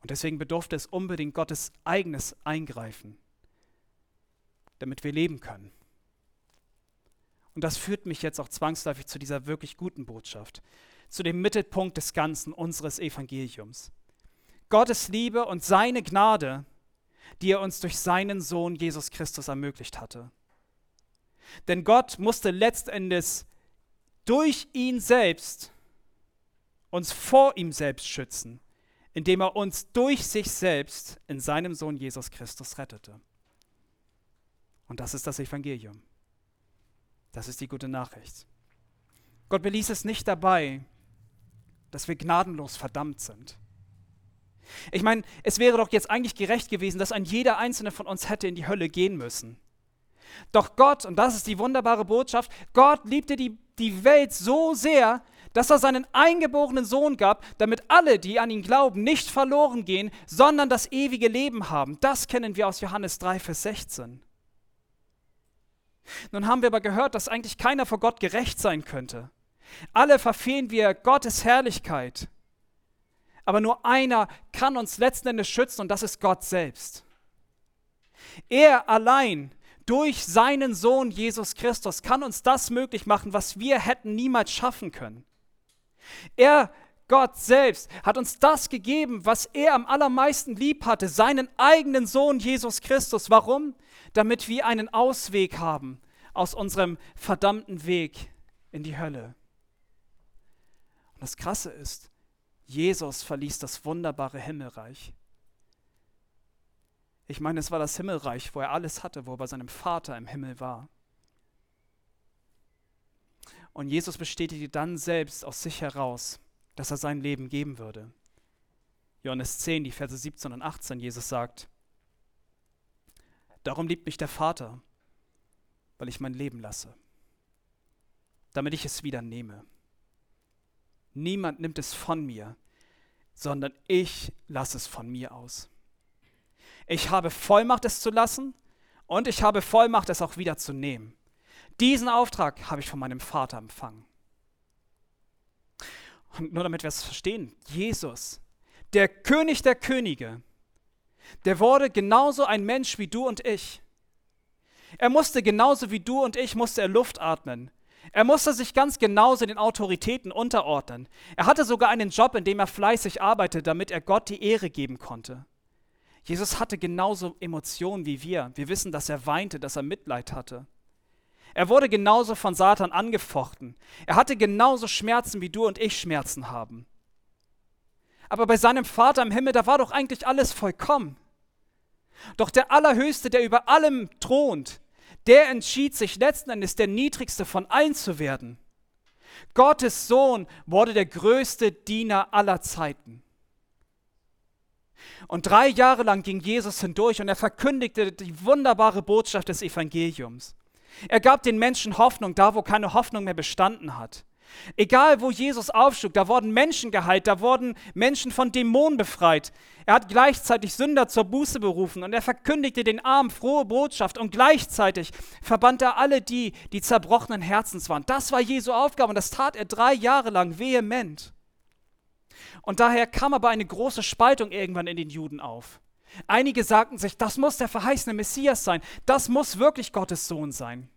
Und deswegen bedurfte es unbedingt Gottes eigenes Eingreifen, damit wir leben können. Und das führt mich jetzt auch zwangsläufig zu dieser wirklich guten Botschaft, zu dem Mittelpunkt des Ganzen unseres Evangeliums. Gottes Liebe und seine Gnade, die er uns durch seinen Sohn Jesus Christus ermöglicht hatte. Denn Gott musste letztendlich durch ihn selbst uns vor ihm selbst schützen, indem er uns durch sich selbst in seinem Sohn Jesus Christus rettete. Und das ist das Evangelium. Das ist die gute Nachricht. Gott beließ es nicht dabei, dass wir gnadenlos verdammt sind. Ich meine, es wäre doch jetzt eigentlich gerecht gewesen, dass ein jeder einzelne von uns hätte in die Hölle gehen müssen. Doch Gott, und das ist die wunderbare Botschaft, Gott liebte die, die Welt so sehr, dass er seinen eingeborenen Sohn gab, damit alle, die an ihn glauben, nicht verloren gehen, sondern das ewige Leben haben. Das kennen wir aus Johannes 3, Vers 16. Nun haben wir aber gehört, dass eigentlich keiner vor Gott gerecht sein könnte. Alle verfehlen wir Gottes Herrlichkeit. Aber nur einer kann uns letzten Endes schützen und das ist Gott selbst. Er allein durch seinen Sohn Jesus Christus kann uns das möglich machen, was wir hätten niemals schaffen können. Er, Gott selbst, hat uns das gegeben, was er am allermeisten lieb hatte, seinen eigenen Sohn Jesus Christus. Warum? Damit wir einen Ausweg haben aus unserem verdammten Weg in die Hölle. Und das Krasse ist, Jesus verließ das wunderbare Himmelreich. Ich meine, es war das Himmelreich, wo er alles hatte, wo er bei seinem Vater im Himmel war. Und Jesus bestätigte dann selbst aus sich heraus, dass er sein Leben geben würde. Johannes 10, die Verse 17 und 18, Jesus sagt, Darum liebt mich der Vater, weil ich mein Leben lasse, damit ich es wieder nehme. Niemand nimmt es von mir, sondern ich lasse es von mir aus. Ich habe Vollmacht, es zu lassen und ich habe Vollmacht, es auch wieder zu nehmen. Diesen Auftrag habe ich von meinem Vater empfangen. Und nur damit wir es verstehen, Jesus, der König der Könige, der wurde genauso ein Mensch wie du und ich. Er musste genauso wie du und ich, musste er Luft atmen. Er musste sich ganz genauso den Autoritäten unterordnen. Er hatte sogar einen Job, in dem er fleißig arbeitete, damit er Gott die Ehre geben konnte. Jesus hatte genauso Emotionen wie wir. Wir wissen, dass er weinte, dass er Mitleid hatte. Er wurde genauso von Satan angefochten. Er hatte genauso Schmerzen, wie du und ich Schmerzen haben. Aber bei seinem Vater im Himmel, da war doch eigentlich alles vollkommen. Doch der Allerhöchste, der über allem thront, der entschied sich letzten Endes der niedrigste von allen zu werden. Gottes Sohn wurde der größte Diener aller Zeiten. Und drei Jahre lang ging Jesus hindurch und er verkündigte die wunderbare Botschaft des Evangeliums. Er gab den Menschen Hoffnung da, wo keine Hoffnung mehr bestanden hat. Egal, wo Jesus aufschlug, da wurden Menschen geheilt, da wurden Menschen von Dämonen befreit. Er hat gleichzeitig Sünder zur Buße berufen und er verkündigte den Armen frohe Botschaft und gleichzeitig verband er alle die, die zerbrochenen Herzens waren. Das war Jesu Aufgabe und das tat er drei Jahre lang vehement. Und daher kam aber eine große Spaltung irgendwann in den Juden auf. Einige sagten sich, das muss der verheißene Messias sein, das muss wirklich Gottes Sohn sein.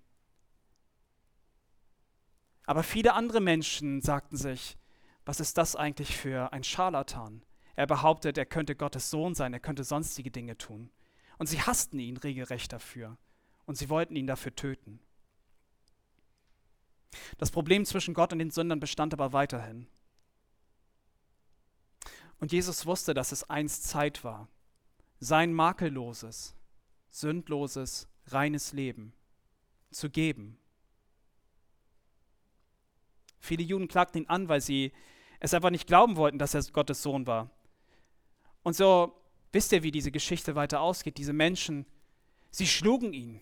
Aber viele andere Menschen sagten sich, was ist das eigentlich für ein Scharlatan? Er behauptet, er könnte Gottes Sohn sein, er könnte sonstige Dinge tun. Und sie hassten ihn regelrecht dafür und sie wollten ihn dafür töten. Das Problem zwischen Gott und den Sündern bestand aber weiterhin. Und Jesus wusste, dass es einst Zeit war, sein makelloses, sündloses, reines Leben zu geben Viele Juden klagten ihn an, weil sie es einfach nicht glauben wollten, dass er Gottes Sohn war. Und so wisst ihr, wie diese Geschichte weiter ausgeht. Diese Menschen, sie schlugen ihn,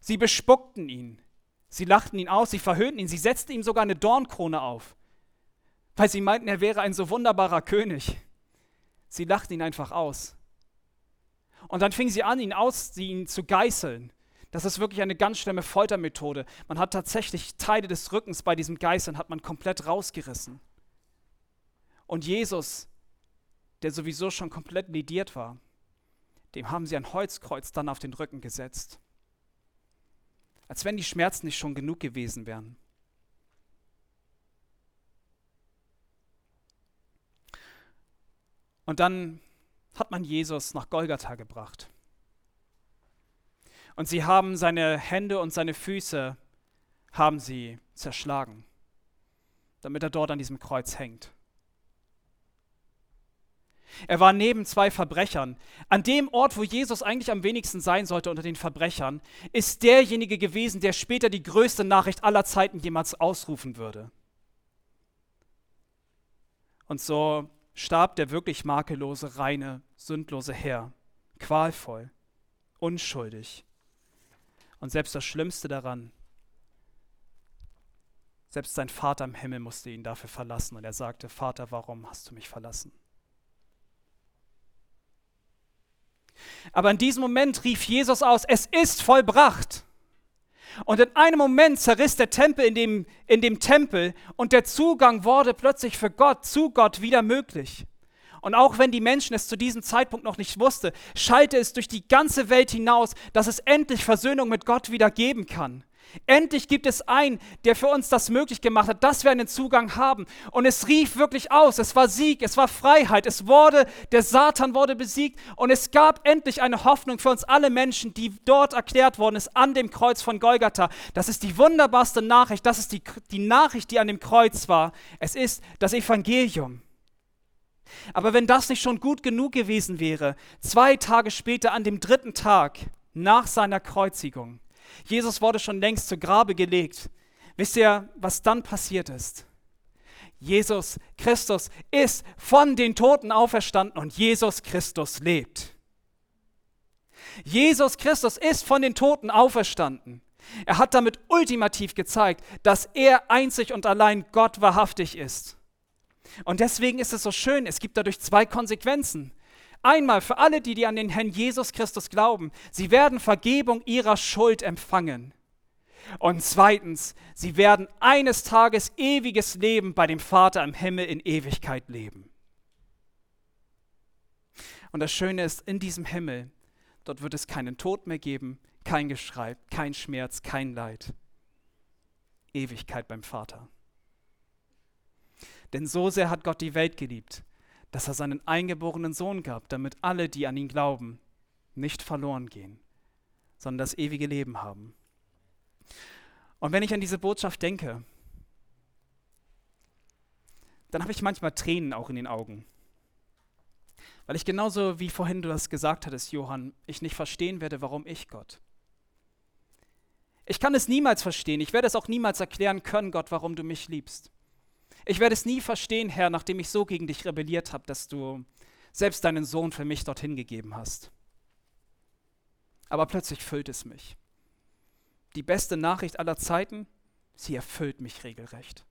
sie bespuckten ihn, sie lachten ihn aus, sie verhöhnten ihn, sie setzten ihm sogar eine Dornkrone auf, weil sie meinten, er wäre ein so wunderbarer König. Sie lachten ihn einfach aus. Und dann fingen sie an, ihn aus, ihn zu geißeln. Das ist wirklich eine ganz schlimme Foltermethode. Man hat tatsächlich Teile des Rückens bei diesem Geißeln hat man komplett rausgerissen. Und Jesus, der sowieso schon komplett lediert war, dem haben sie ein Holzkreuz dann auf den Rücken gesetzt. Als wenn die Schmerzen nicht schon genug gewesen wären. Und dann hat man Jesus nach Golgatha gebracht. Und sie haben seine Hände und seine Füße haben sie zerschlagen, damit er dort an diesem Kreuz hängt. Er war neben zwei Verbrechern. An dem Ort, wo Jesus eigentlich am wenigsten sein sollte unter den Verbrechern, ist derjenige gewesen, der später die größte Nachricht aller Zeiten jemals ausrufen würde. Und so starb der wirklich makellose, reine, sündlose Herr, qualvoll, unschuldig. Und selbst das Schlimmste daran, selbst sein Vater im Himmel musste ihn dafür verlassen. Und er sagte, Vater, warum hast du mich verlassen? Aber in diesem Moment rief Jesus aus, es ist vollbracht. Und in einem Moment zerriss der Tempel in dem, in dem Tempel und der Zugang wurde plötzlich für Gott, zu Gott wieder möglich. Und auch wenn die Menschen es zu diesem Zeitpunkt noch nicht wussten, schallte es durch die ganze Welt hinaus, dass es endlich Versöhnung mit Gott wieder geben kann. Endlich gibt es einen, der für uns das möglich gemacht hat, dass wir einen Zugang haben. Und es rief wirklich aus. Es war Sieg, es war Freiheit. Es wurde, der Satan wurde besiegt. Und es gab endlich eine Hoffnung für uns alle Menschen, die dort erklärt worden ist, an dem Kreuz von Golgatha. Das ist die wunderbarste Nachricht. Das ist die, die Nachricht, die an dem Kreuz war. Es ist das Evangelium. Aber wenn das nicht schon gut genug gewesen wäre, zwei Tage später, an dem dritten Tag nach seiner Kreuzigung, Jesus wurde schon längst zu Grabe gelegt. Wisst ihr, was dann passiert ist? Jesus Christus ist von den Toten auferstanden und Jesus Christus lebt. Jesus Christus ist von den Toten auferstanden. Er hat damit ultimativ gezeigt, dass er einzig und allein Gott wahrhaftig ist. Und deswegen ist es so schön, es gibt dadurch zwei Konsequenzen. Einmal für alle, die, die an den Herrn Jesus Christus glauben, sie werden Vergebung ihrer Schuld empfangen. Und zweitens, sie werden eines Tages ewiges Leben bei dem Vater im Himmel in Ewigkeit leben. Und das Schöne ist, in diesem Himmel, dort wird es keinen Tod mehr geben, kein Geschrei, kein Schmerz, kein Leid. Ewigkeit beim Vater. Denn so sehr hat Gott die Welt geliebt, dass er seinen eingeborenen Sohn gab, damit alle, die an ihn glauben, nicht verloren gehen, sondern das ewige Leben haben. Und wenn ich an diese Botschaft denke, dann habe ich manchmal Tränen auch in den Augen. Weil ich genauso wie vorhin du das gesagt hattest, Johann, ich nicht verstehen werde, warum ich Gott. Ich kann es niemals verstehen. Ich werde es auch niemals erklären können, Gott, warum du mich liebst. Ich werde es nie verstehen, Herr, nachdem ich so gegen dich rebelliert habe, dass du selbst deinen Sohn für mich dorthin gegeben hast. Aber plötzlich füllt es mich. Die beste Nachricht aller Zeiten, sie erfüllt mich regelrecht.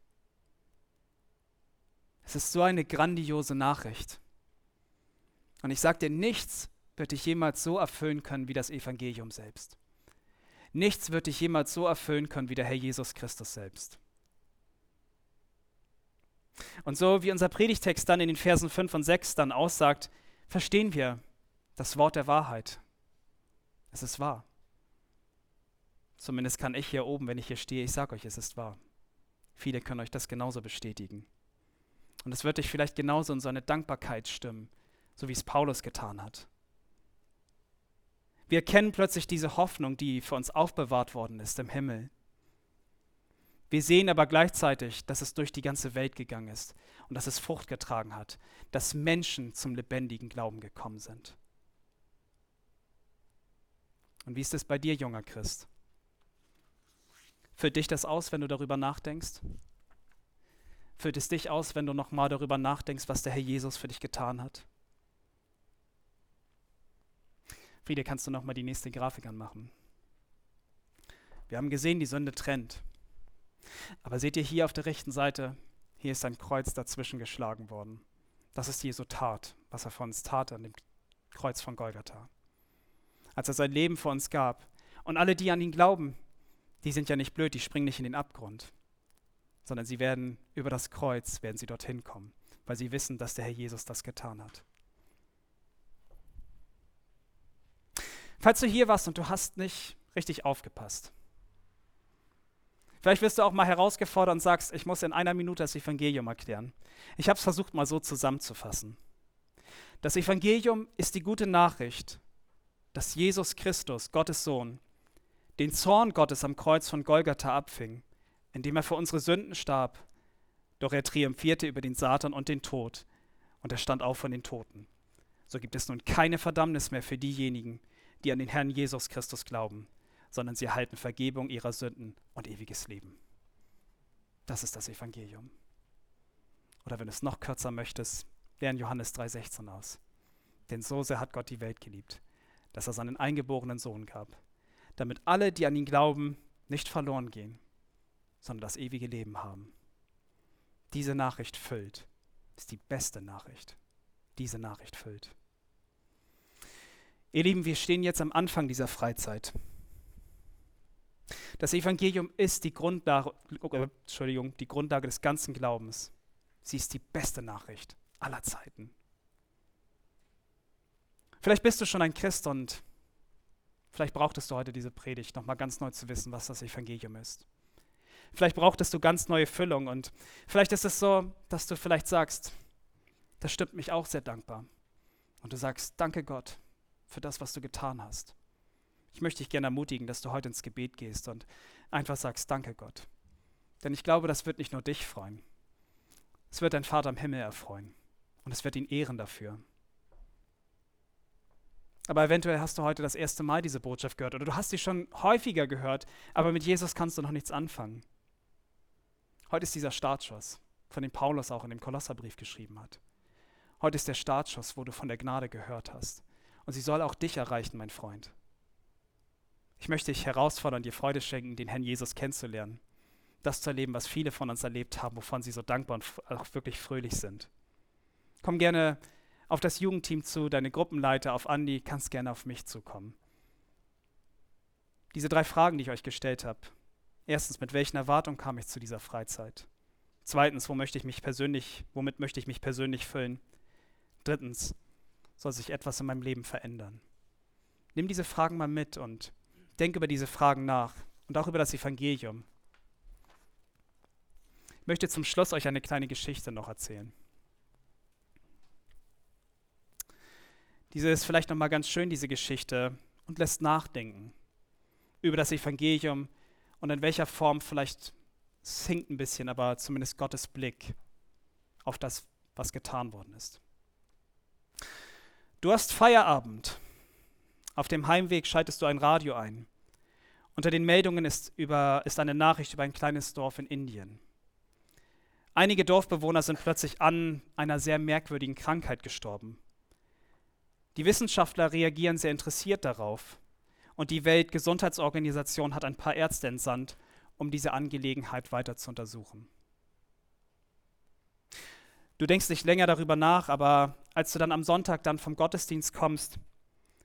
Es ist so eine grandiose Nachricht. Und ich sage dir, nichts wird dich jemals so erfüllen können wie das Evangelium selbst. Nichts wird dich jemals so erfüllen können wie der Herr Jesus Christus selbst. Und so wie unser Predigtext dann in den Versen 5 und 6 dann aussagt, verstehen wir das Wort der Wahrheit. Es ist wahr. Zumindest kann ich hier oben, wenn ich hier stehe, ich sage euch, es ist wahr. Viele können euch das genauso bestätigen. Und es wird dich vielleicht genauso in so eine Dankbarkeit stimmen, so wie es Paulus getan hat. Wir kennen plötzlich diese Hoffnung, die für uns aufbewahrt worden ist im Himmel. Wir sehen aber gleichzeitig, dass es durch die ganze Welt gegangen ist und dass es Frucht getragen hat, dass Menschen zum lebendigen Glauben gekommen sind. Und wie ist es bei dir, junger Christ? Füllt dich das aus, wenn du darüber nachdenkst? Füllt es dich aus, wenn du nochmal darüber nachdenkst, was der Herr Jesus für dich getan hat? Friede, kannst du nochmal die nächste Grafik anmachen? Wir haben gesehen, die Sünde trennt. Aber seht ihr hier auf der rechten Seite, hier ist ein Kreuz dazwischen geschlagen worden. Das ist Jesu Tat, was er für uns tat an dem Kreuz von Golgatha. Als er sein Leben für uns gab. Und alle, die an ihn glauben, die sind ja nicht blöd, die springen nicht in den Abgrund, sondern sie werden über das Kreuz, werden sie dorthin kommen, weil sie wissen, dass der Herr Jesus das getan hat. Falls du hier warst und du hast nicht richtig aufgepasst, Vielleicht wirst du auch mal herausgefordert und sagst, ich muss in einer Minute das Evangelium erklären. Ich habe es versucht mal so zusammenzufassen. Das Evangelium ist die gute Nachricht, dass Jesus Christus, Gottes Sohn, den Zorn Gottes am Kreuz von Golgatha abfing, indem er für unsere Sünden starb. Doch er triumphierte über den Satan und den Tod und er stand auf von den Toten. so gibt es nun keine Verdammnis mehr für diejenigen, die an den Herrn Jesus Christus glauben, sondern sie erhalten Vergebung ihrer Sünden und ewiges Leben. Das ist das Evangelium. Oder wenn du es noch kürzer möchtest, lern Johannes 3,16 aus. Denn so sehr hat Gott die Welt geliebt, dass er seinen eingeborenen Sohn gab, damit alle, die an ihn glauben, nicht verloren gehen, sondern das ewige Leben haben. Diese Nachricht füllt, ist die beste Nachricht. Diese Nachricht füllt. Ihr Lieben, wir stehen jetzt am Anfang dieser Freizeit. Das Evangelium ist die Grundlage, äh, Entschuldigung, die Grundlage des ganzen Glaubens. Sie ist die beste Nachricht aller Zeiten. Vielleicht bist du schon ein Christ und vielleicht brauchtest du heute diese Predigt, nochmal ganz neu zu wissen, was das Evangelium ist. Vielleicht brauchtest du ganz neue Füllung und vielleicht ist es so, dass du vielleicht sagst, das stimmt mich auch sehr dankbar. Und du sagst, danke Gott für das, was du getan hast. Ich möchte dich gerne ermutigen, dass du heute ins Gebet gehst und einfach sagst, danke Gott. Denn ich glaube, das wird nicht nur dich freuen. Es wird dein Vater im Himmel erfreuen. Und es wird ihn ehren dafür. Aber eventuell hast du heute das erste Mal diese Botschaft gehört oder du hast sie schon häufiger gehört, aber mit Jesus kannst du noch nichts anfangen. Heute ist dieser Startschuss, von dem Paulus auch in dem Kolosserbrief geschrieben hat. Heute ist der Startschuss, wo du von der Gnade gehört hast. Und sie soll auch dich erreichen, mein Freund. Ich möchte dich herausfordern, dir Freude schenken, den Herrn Jesus kennenzulernen. Das zu erleben, was viele von uns erlebt haben, wovon sie so dankbar und auch wirklich fröhlich sind. Komm gerne auf das Jugendteam zu, deine Gruppenleiter, auf Andi, kannst gerne auf mich zukommen. Diese drei Fragen, die ich euch gestellt habe. Erstens, mit welchen Erwartungen kam ich zu dieser Freizeit? Zweitens, wo möchte ich mich persönlich, womit möchte ich mich persönlich füllen? Drittens, soll sich etwas in meinem Leben verändern? Nimm diese Fragen mal mit und Denk über diese Fragen nach und auch über das Evangelium. Ich möchte zum Schluss euch eine kleine Geschichte noch erzählen. Diese ist vielleicht noch mal ganz schön, diese Geschichte, und lässt nachdenken über das Evangelium und in welcher Form vielleicht, es hinkt ein bisschen, aber zumindest Gottes Blick auf das, was getan worden ist. Du hast Feierabend auf dem Heimweg schaltest du ein Radio ein. Unter den Meldungen ist, über, ist eine Nachricht über ein kleines Dorf in Indien. Einige Dorfbewohner sind plötzlich an einer sehr merkwürdigen Krankheit gestorben. Die Wissenschaftler reagieren sehr interessiert darauf und die Weltgesundheitsorganisation hat ein paar Ärzte entsandt, um diese Angelegenheit weiter zu untersuchen. Du denkst nicht länger darüber nach, aber als du dann am Sonntag dann vom Gottesdienst kommst,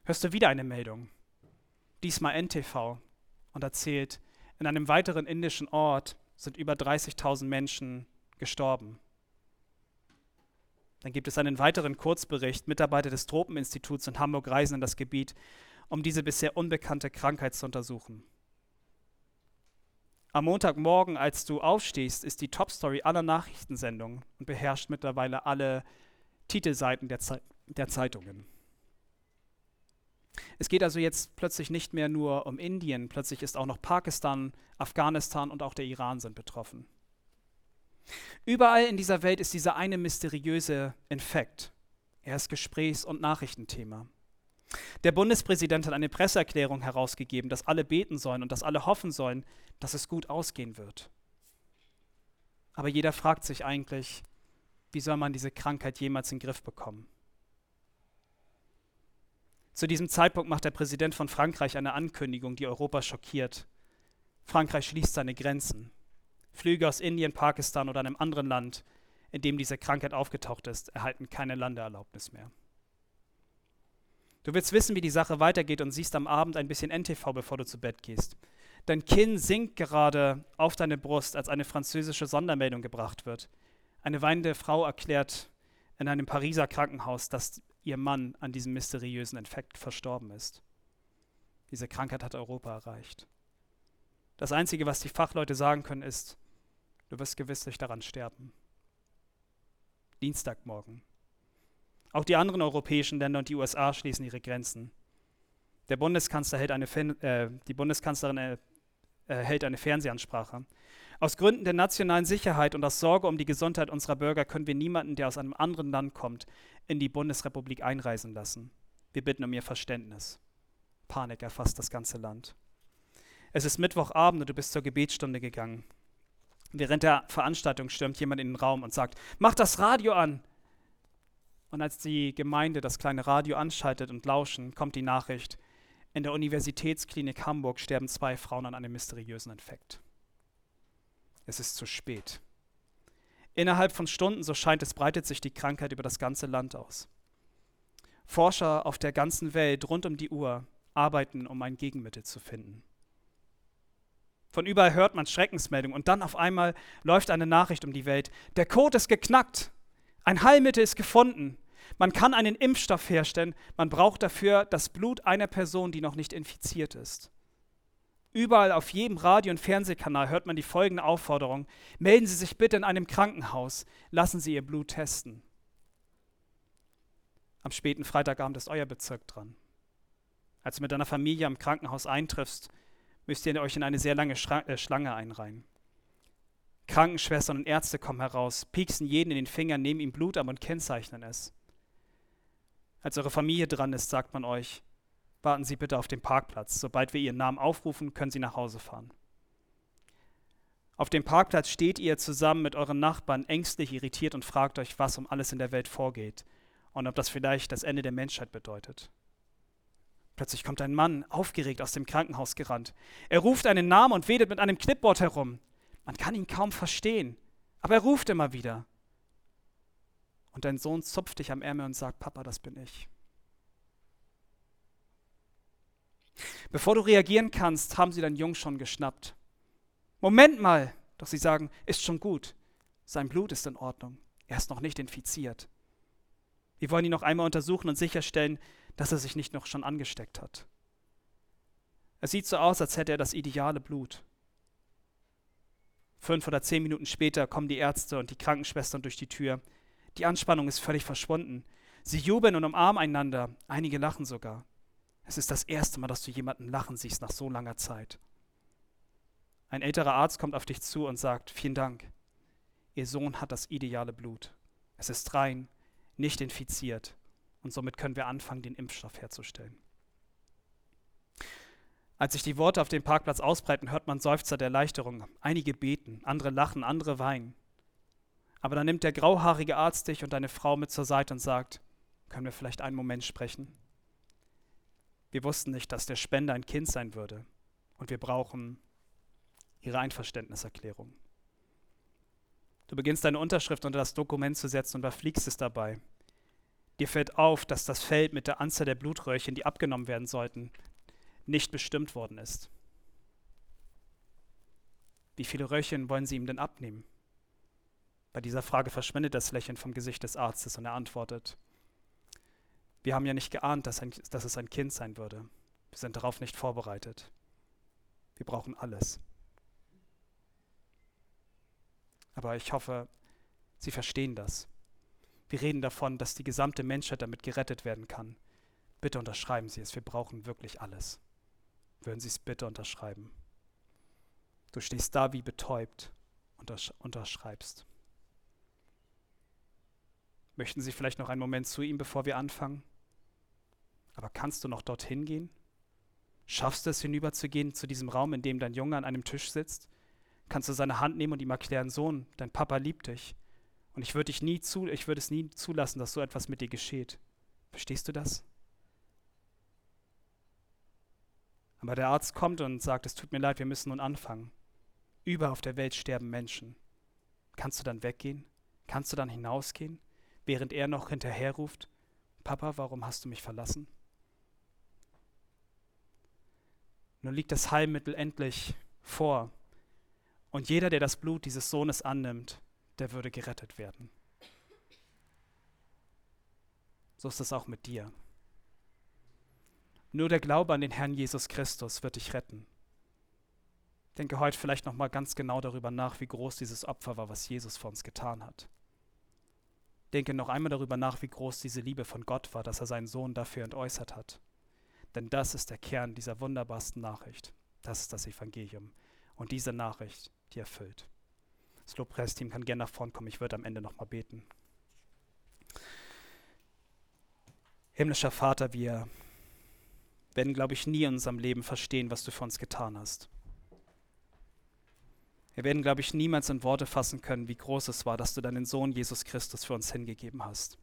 hörst du wieder eine Meldung. Diesmal NTV und erzählt, in einem weiteren indischen Ort sind über 30.000 Menschen gestorben. Dann gibt es einen weiteren Kurzbericht. Mitarbeiter des Tropeninstituts in Hamburg reisen in das Gebiet, um diese bisher unbekannte Krankheit zu untersuchen. Am Montagmorgen, als du aufstehst, ist die Topstory aller Nachrichtensendungen und beherrscht mittlerweile alle Titelseiten der, Ze der Zeitungen. Es geht also jetzt plötzlich nicht mehr nur um Indien, plötzlich ist auch noch Pakistan, Afghanistan und auch der Iran sind betroffen. Überall in dieser Welt ist dieser eine mysteriöse Infekt. Er ist Gesprächs- und Nachrichtenthema. Der Bundespräsident hat eine Presseerklärung herausgegeben, dass alle beten sollen und dass alle hoffen sollen, dass es gut ausgehen wird. Aber jeder fragt sich eigentlich, wie soll man diese Krankheit jemals in den Griff bekommen? Zu diesem Zeitpunkt macht der Präsident von Frankreich eine Ankündigung, die Europa schockiert. Frankreich schließt seine Grenzen. Flüge aus Indien, Pakistan oder einem anderen Land, in dem diese Krankheit aufgetaucht ist, erhalten keine Landeerlaubnis mehr. Du willst wissen, wie die Sache weitergeht und siehst am Abend ein bisschen NTV, bevor du zu Bett gehst. Dein Kinn sinkt gerade auf deine Brust, als eine französische Sondermeldung gebracht wird. Eine weinende Frau erklärt in einem Pariser Krankenhaus, dass ihr Mann an diesem mysteriösen Infekt verstorben ist. Diese Krankheit hat Europa erreicht. Das Einzige, was die Fachleute sagen können, ist, du wirst gewisslich daran sterben. Dienstagmorgen. Auch die anderen europäischen Länder und die USA schließen ihre Grenzen. Der Bundeskanzler hält eine, äh, die Bundeskanzlerin äh, äh, hält eine Fernsehansprache. Aus Gründen der nationalen Sicherheit und aus Sorge um die Gesundheit unserer Bürger können wir niemanden, der aus einem anderen Land kommt, in die Bundesrepublik einreisen lassen. Wir bitten um Ihr Verständnis. Panik erfasst das ganze Land. Es ist Mittwochabend und du bist zur Gebetsstunde gegangen. Während der Veranstaltung stürmt jemand in den Raum und sagt, mach das Radio an. Und als die Gemeinde das kleine Radio anschaltet und lauschen, kommt die Nachricht, in der Universitätsklinik Hamburg sterben zwei Frauen an einem mysteriösen Infekt. Es ist zu spät. Innerhalb von Stunden, so scheint es, breitet sich die Krankheit über das ganze Land aus. Forscher auf der ganzen Welt rund um die Uhr arbeiten, um ein Gegenmittel zu finden. Von überall hört man Schreckensmeldungen und dann auf einmal läuft eine Nachricht um die Welt. Der Code ist geknackt. Ein Heilmittel ist gefunden. Man kann einen Impfstoff herstellen. Man braucht dafür das Blut einer Person, die noch nicht infiziert ist. Überall auf jedem Radio- und Fernsehkanal hört man die folgende Aufforderung. Melden Sie sich bitte in einem Krankenhaus. Lassen Sie Ihr Blut testen. Am späten Freitagabend ist euer Bezirk dran. Als du mit deiner Familie am Krankenhaus eintriffst, müsst ihr euch in eine sehr lange äh, Schlange einreihen. Krankenschwestern und Ärzte kommen heraus, pieksen jeden in den Finger, nehmen ihm Blut ab und kennzeichnen es. Als eure Familie dran ist, sagt man euch, warten Sie bitte auf dem Parkplatz. Sobald wir Ihren Namen aufrufen, können Sie nach Hause fahren. Auf dem Parkplatz steht ihr zusammen mit euren Nachbarn ängstlich irritiert und fragt euch, was um alles in der Welt vorgeht und ob das vielleicht das Ende der Menschheit bedeutet. Plötzlich kommt ein Mann, aufgeregt aus dem Krankenhaus gerannt. Er ruft einen Namen und wedelt mit einem Clipboard herum. Man kann ihn kaum verstehen, aber er ruft immer wieder. Und dein Sohn zupft dich am Ärmel und sagt, Papa, das bin ich. Bevor du reagieren kannst, haben sie deinen Jungen schon geschnappt. Moment mal, doch sie sagen, ist schon gut. Sein Blut ist in Ordnung. Er ist noch nicht infiziert. Wir wollen ihn noch einmal untersuchen und sicherstellen, dass er sich nicht noch schon angesteckt hat. Es sieht so aus, als hätte er das ideale Blut. Fünf oder zehn Minuten später kommen die Ärzte und die Krankenschwestern durch die Tür. Die Anspannung ist völlig verschwunden. Sie jubeln und umarmen einander. Einige lachen sogar. Es ist das erste Mal, dass du jemanden lachen siehst nach so langer Zeit. Ein älterer Arzt kommt auf dich zu und sagt, vielen Dank. Ihr Sohn hat das ideale Blut. Es ist rein, nicht infiziert und somit können wir anfangen, den Impfstoff herzustellen. Als sich die Worte auf dem Parkplatz ausbreiten, hört man Seufzer der Erleichterung. Einige beten, andere lachen, andere weinen. Aber dann nimmt der grauhaarige Arzt dich und deine Frau mit zur Seite und sagt, können wir vielleicht einen Moment sprechen? Wir wussten nicht, dass der Spender ein Kind sein würde und wir brauchen ihre Einverständniserklärung. Du beginnst deine Unterschrift unter das Dokument zu setzen und überfliegst es dabei. Dir fällt auf, dass das Feld mit der Anzahl der Blutröhrchen, die abgenommen werden sollten, nicht bestimmt worden ist. Wie viele Röhrchen wollen Sie ihm denn abnehmen? Bei dieser Frage verschwindet das Lächeln vom Gesicht des Arztes und er antwortet, wir haben ja nicht geahnt, dass, ein, dass es ein Kind sein würde. Wir sind darauf nicht vorbereitet. Wir brauchen alles. Aber ich hoffe, Sie verstehen das. Wir reden davon, dass die gesamte Menschheit damit gerettet werden kann. Bitte unterschreiben Sie es. Wir brauchen wirklich alles. Würden Sie es bitte unterschreiben? Du stehst da wie betäubt und unterschreibst. Möchten Sie vielleicht noch einen Moment zu ihm, bevor wir anfangen? Aber kannst du noch dorthin gehen? Schaffst du es hinüberzugehen zu diesem Raum, in dem dein Junge an einem Tisch sitzt? Kannst du seine Hand nehmen und ihm erklären, Sohn, dein Papa liebt dich. Und ich würde würde es nie zulassen, dass so etwas mit dir geschieht. Verstehst du das? Aber der Arzt kommt und sagt, es tut mir leid, wir müssen nun anfangen. Über auf der Welt sterben Menschen. Kannst du dann weggehen? Kannst du dann hinausgehen, während er noch hinterher ruft, Papa, warum hast du mich verlassen? Nun liegt das Heilmittel endlich vor. Und jeder, der das Blut dieses Sohnes annimmt, der würde gerettet werden. So ist es auch mit dir. Nur der Glaube an den Herrn Jesus Christus wird dich retten. Denke heute vielleicht noch mal ganz genau darüber nach, wie groß dieses Opfer war, was Jesus für uns getan hat. Denke noch einmal darüber nach, wie groß diese Liebe von Gott war, dass er seinen Sohn dafür entäußert hat. Denn das ist der Kern dieser wunderbarsten Nachricht. Das ist das Evangelium. und diese Nachricht die erfüllt. Das Lobpreisteam kann gerne nach vorn kommen. Ich würde am Ende nochmal beten. Himmlischer Vater, wir werden, glaube ich, nie in unserem Leben verstehen, was du für uns getan hast. Wir werden, glaube ich, niemals in Worte fassen können, wie groß es war, dass du deinen Sohn Jesus Christus für uns hingegeben hast.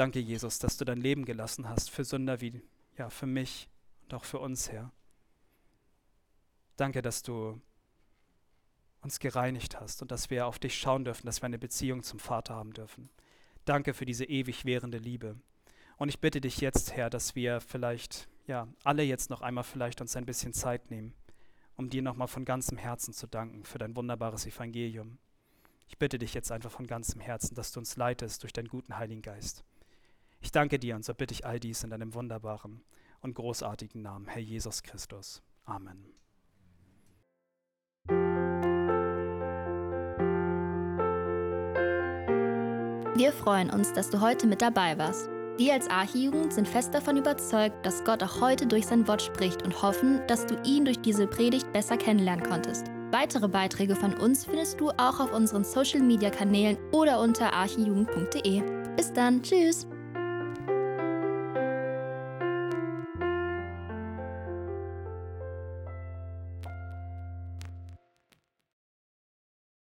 Danke, Jesus, dass du dein Leben gelassen hast für Sünder wie, ja, für mich und auch für uns, Herr. Danke, dass du uns gereinigt hast und dass wir auf dich schauen dürfen, dass wir eine Beziehung zum Vater haben dürfen. Danke für diese ewig währende Liebe. Und ich bitte dich jetzt, Herr, dass wir vielleicht, ja, alle jetzt noch einmal vielleicht uns ein bisschen Zeit nehmen, um dir nochmal von ganzem Herzen zu danken für dein wunderbares Evangelium. Ich bitte dich jetzt einfach von ganzem Herzen, dass du uns leitest durch deinen guten Heiligen Geist. Ich danke dir und so bitte ich all dies in deinem wunderbaren und großartigen Namen, Herr Jesus Christus. Amen. Wir freuen uns, dass du heute mit dabei warst. Wir als Archijugend sind fest davon überzeugt, dass Gott auch heute durch sein Wort spricht und hoffen, dass du ihn durch diese Predigt besser kennenlernen konntest. Weitere Beiträge von uns findest du auch auf unseren Social-Media-Kanälen oder unter archijugend.de. Bis dann, tschüss!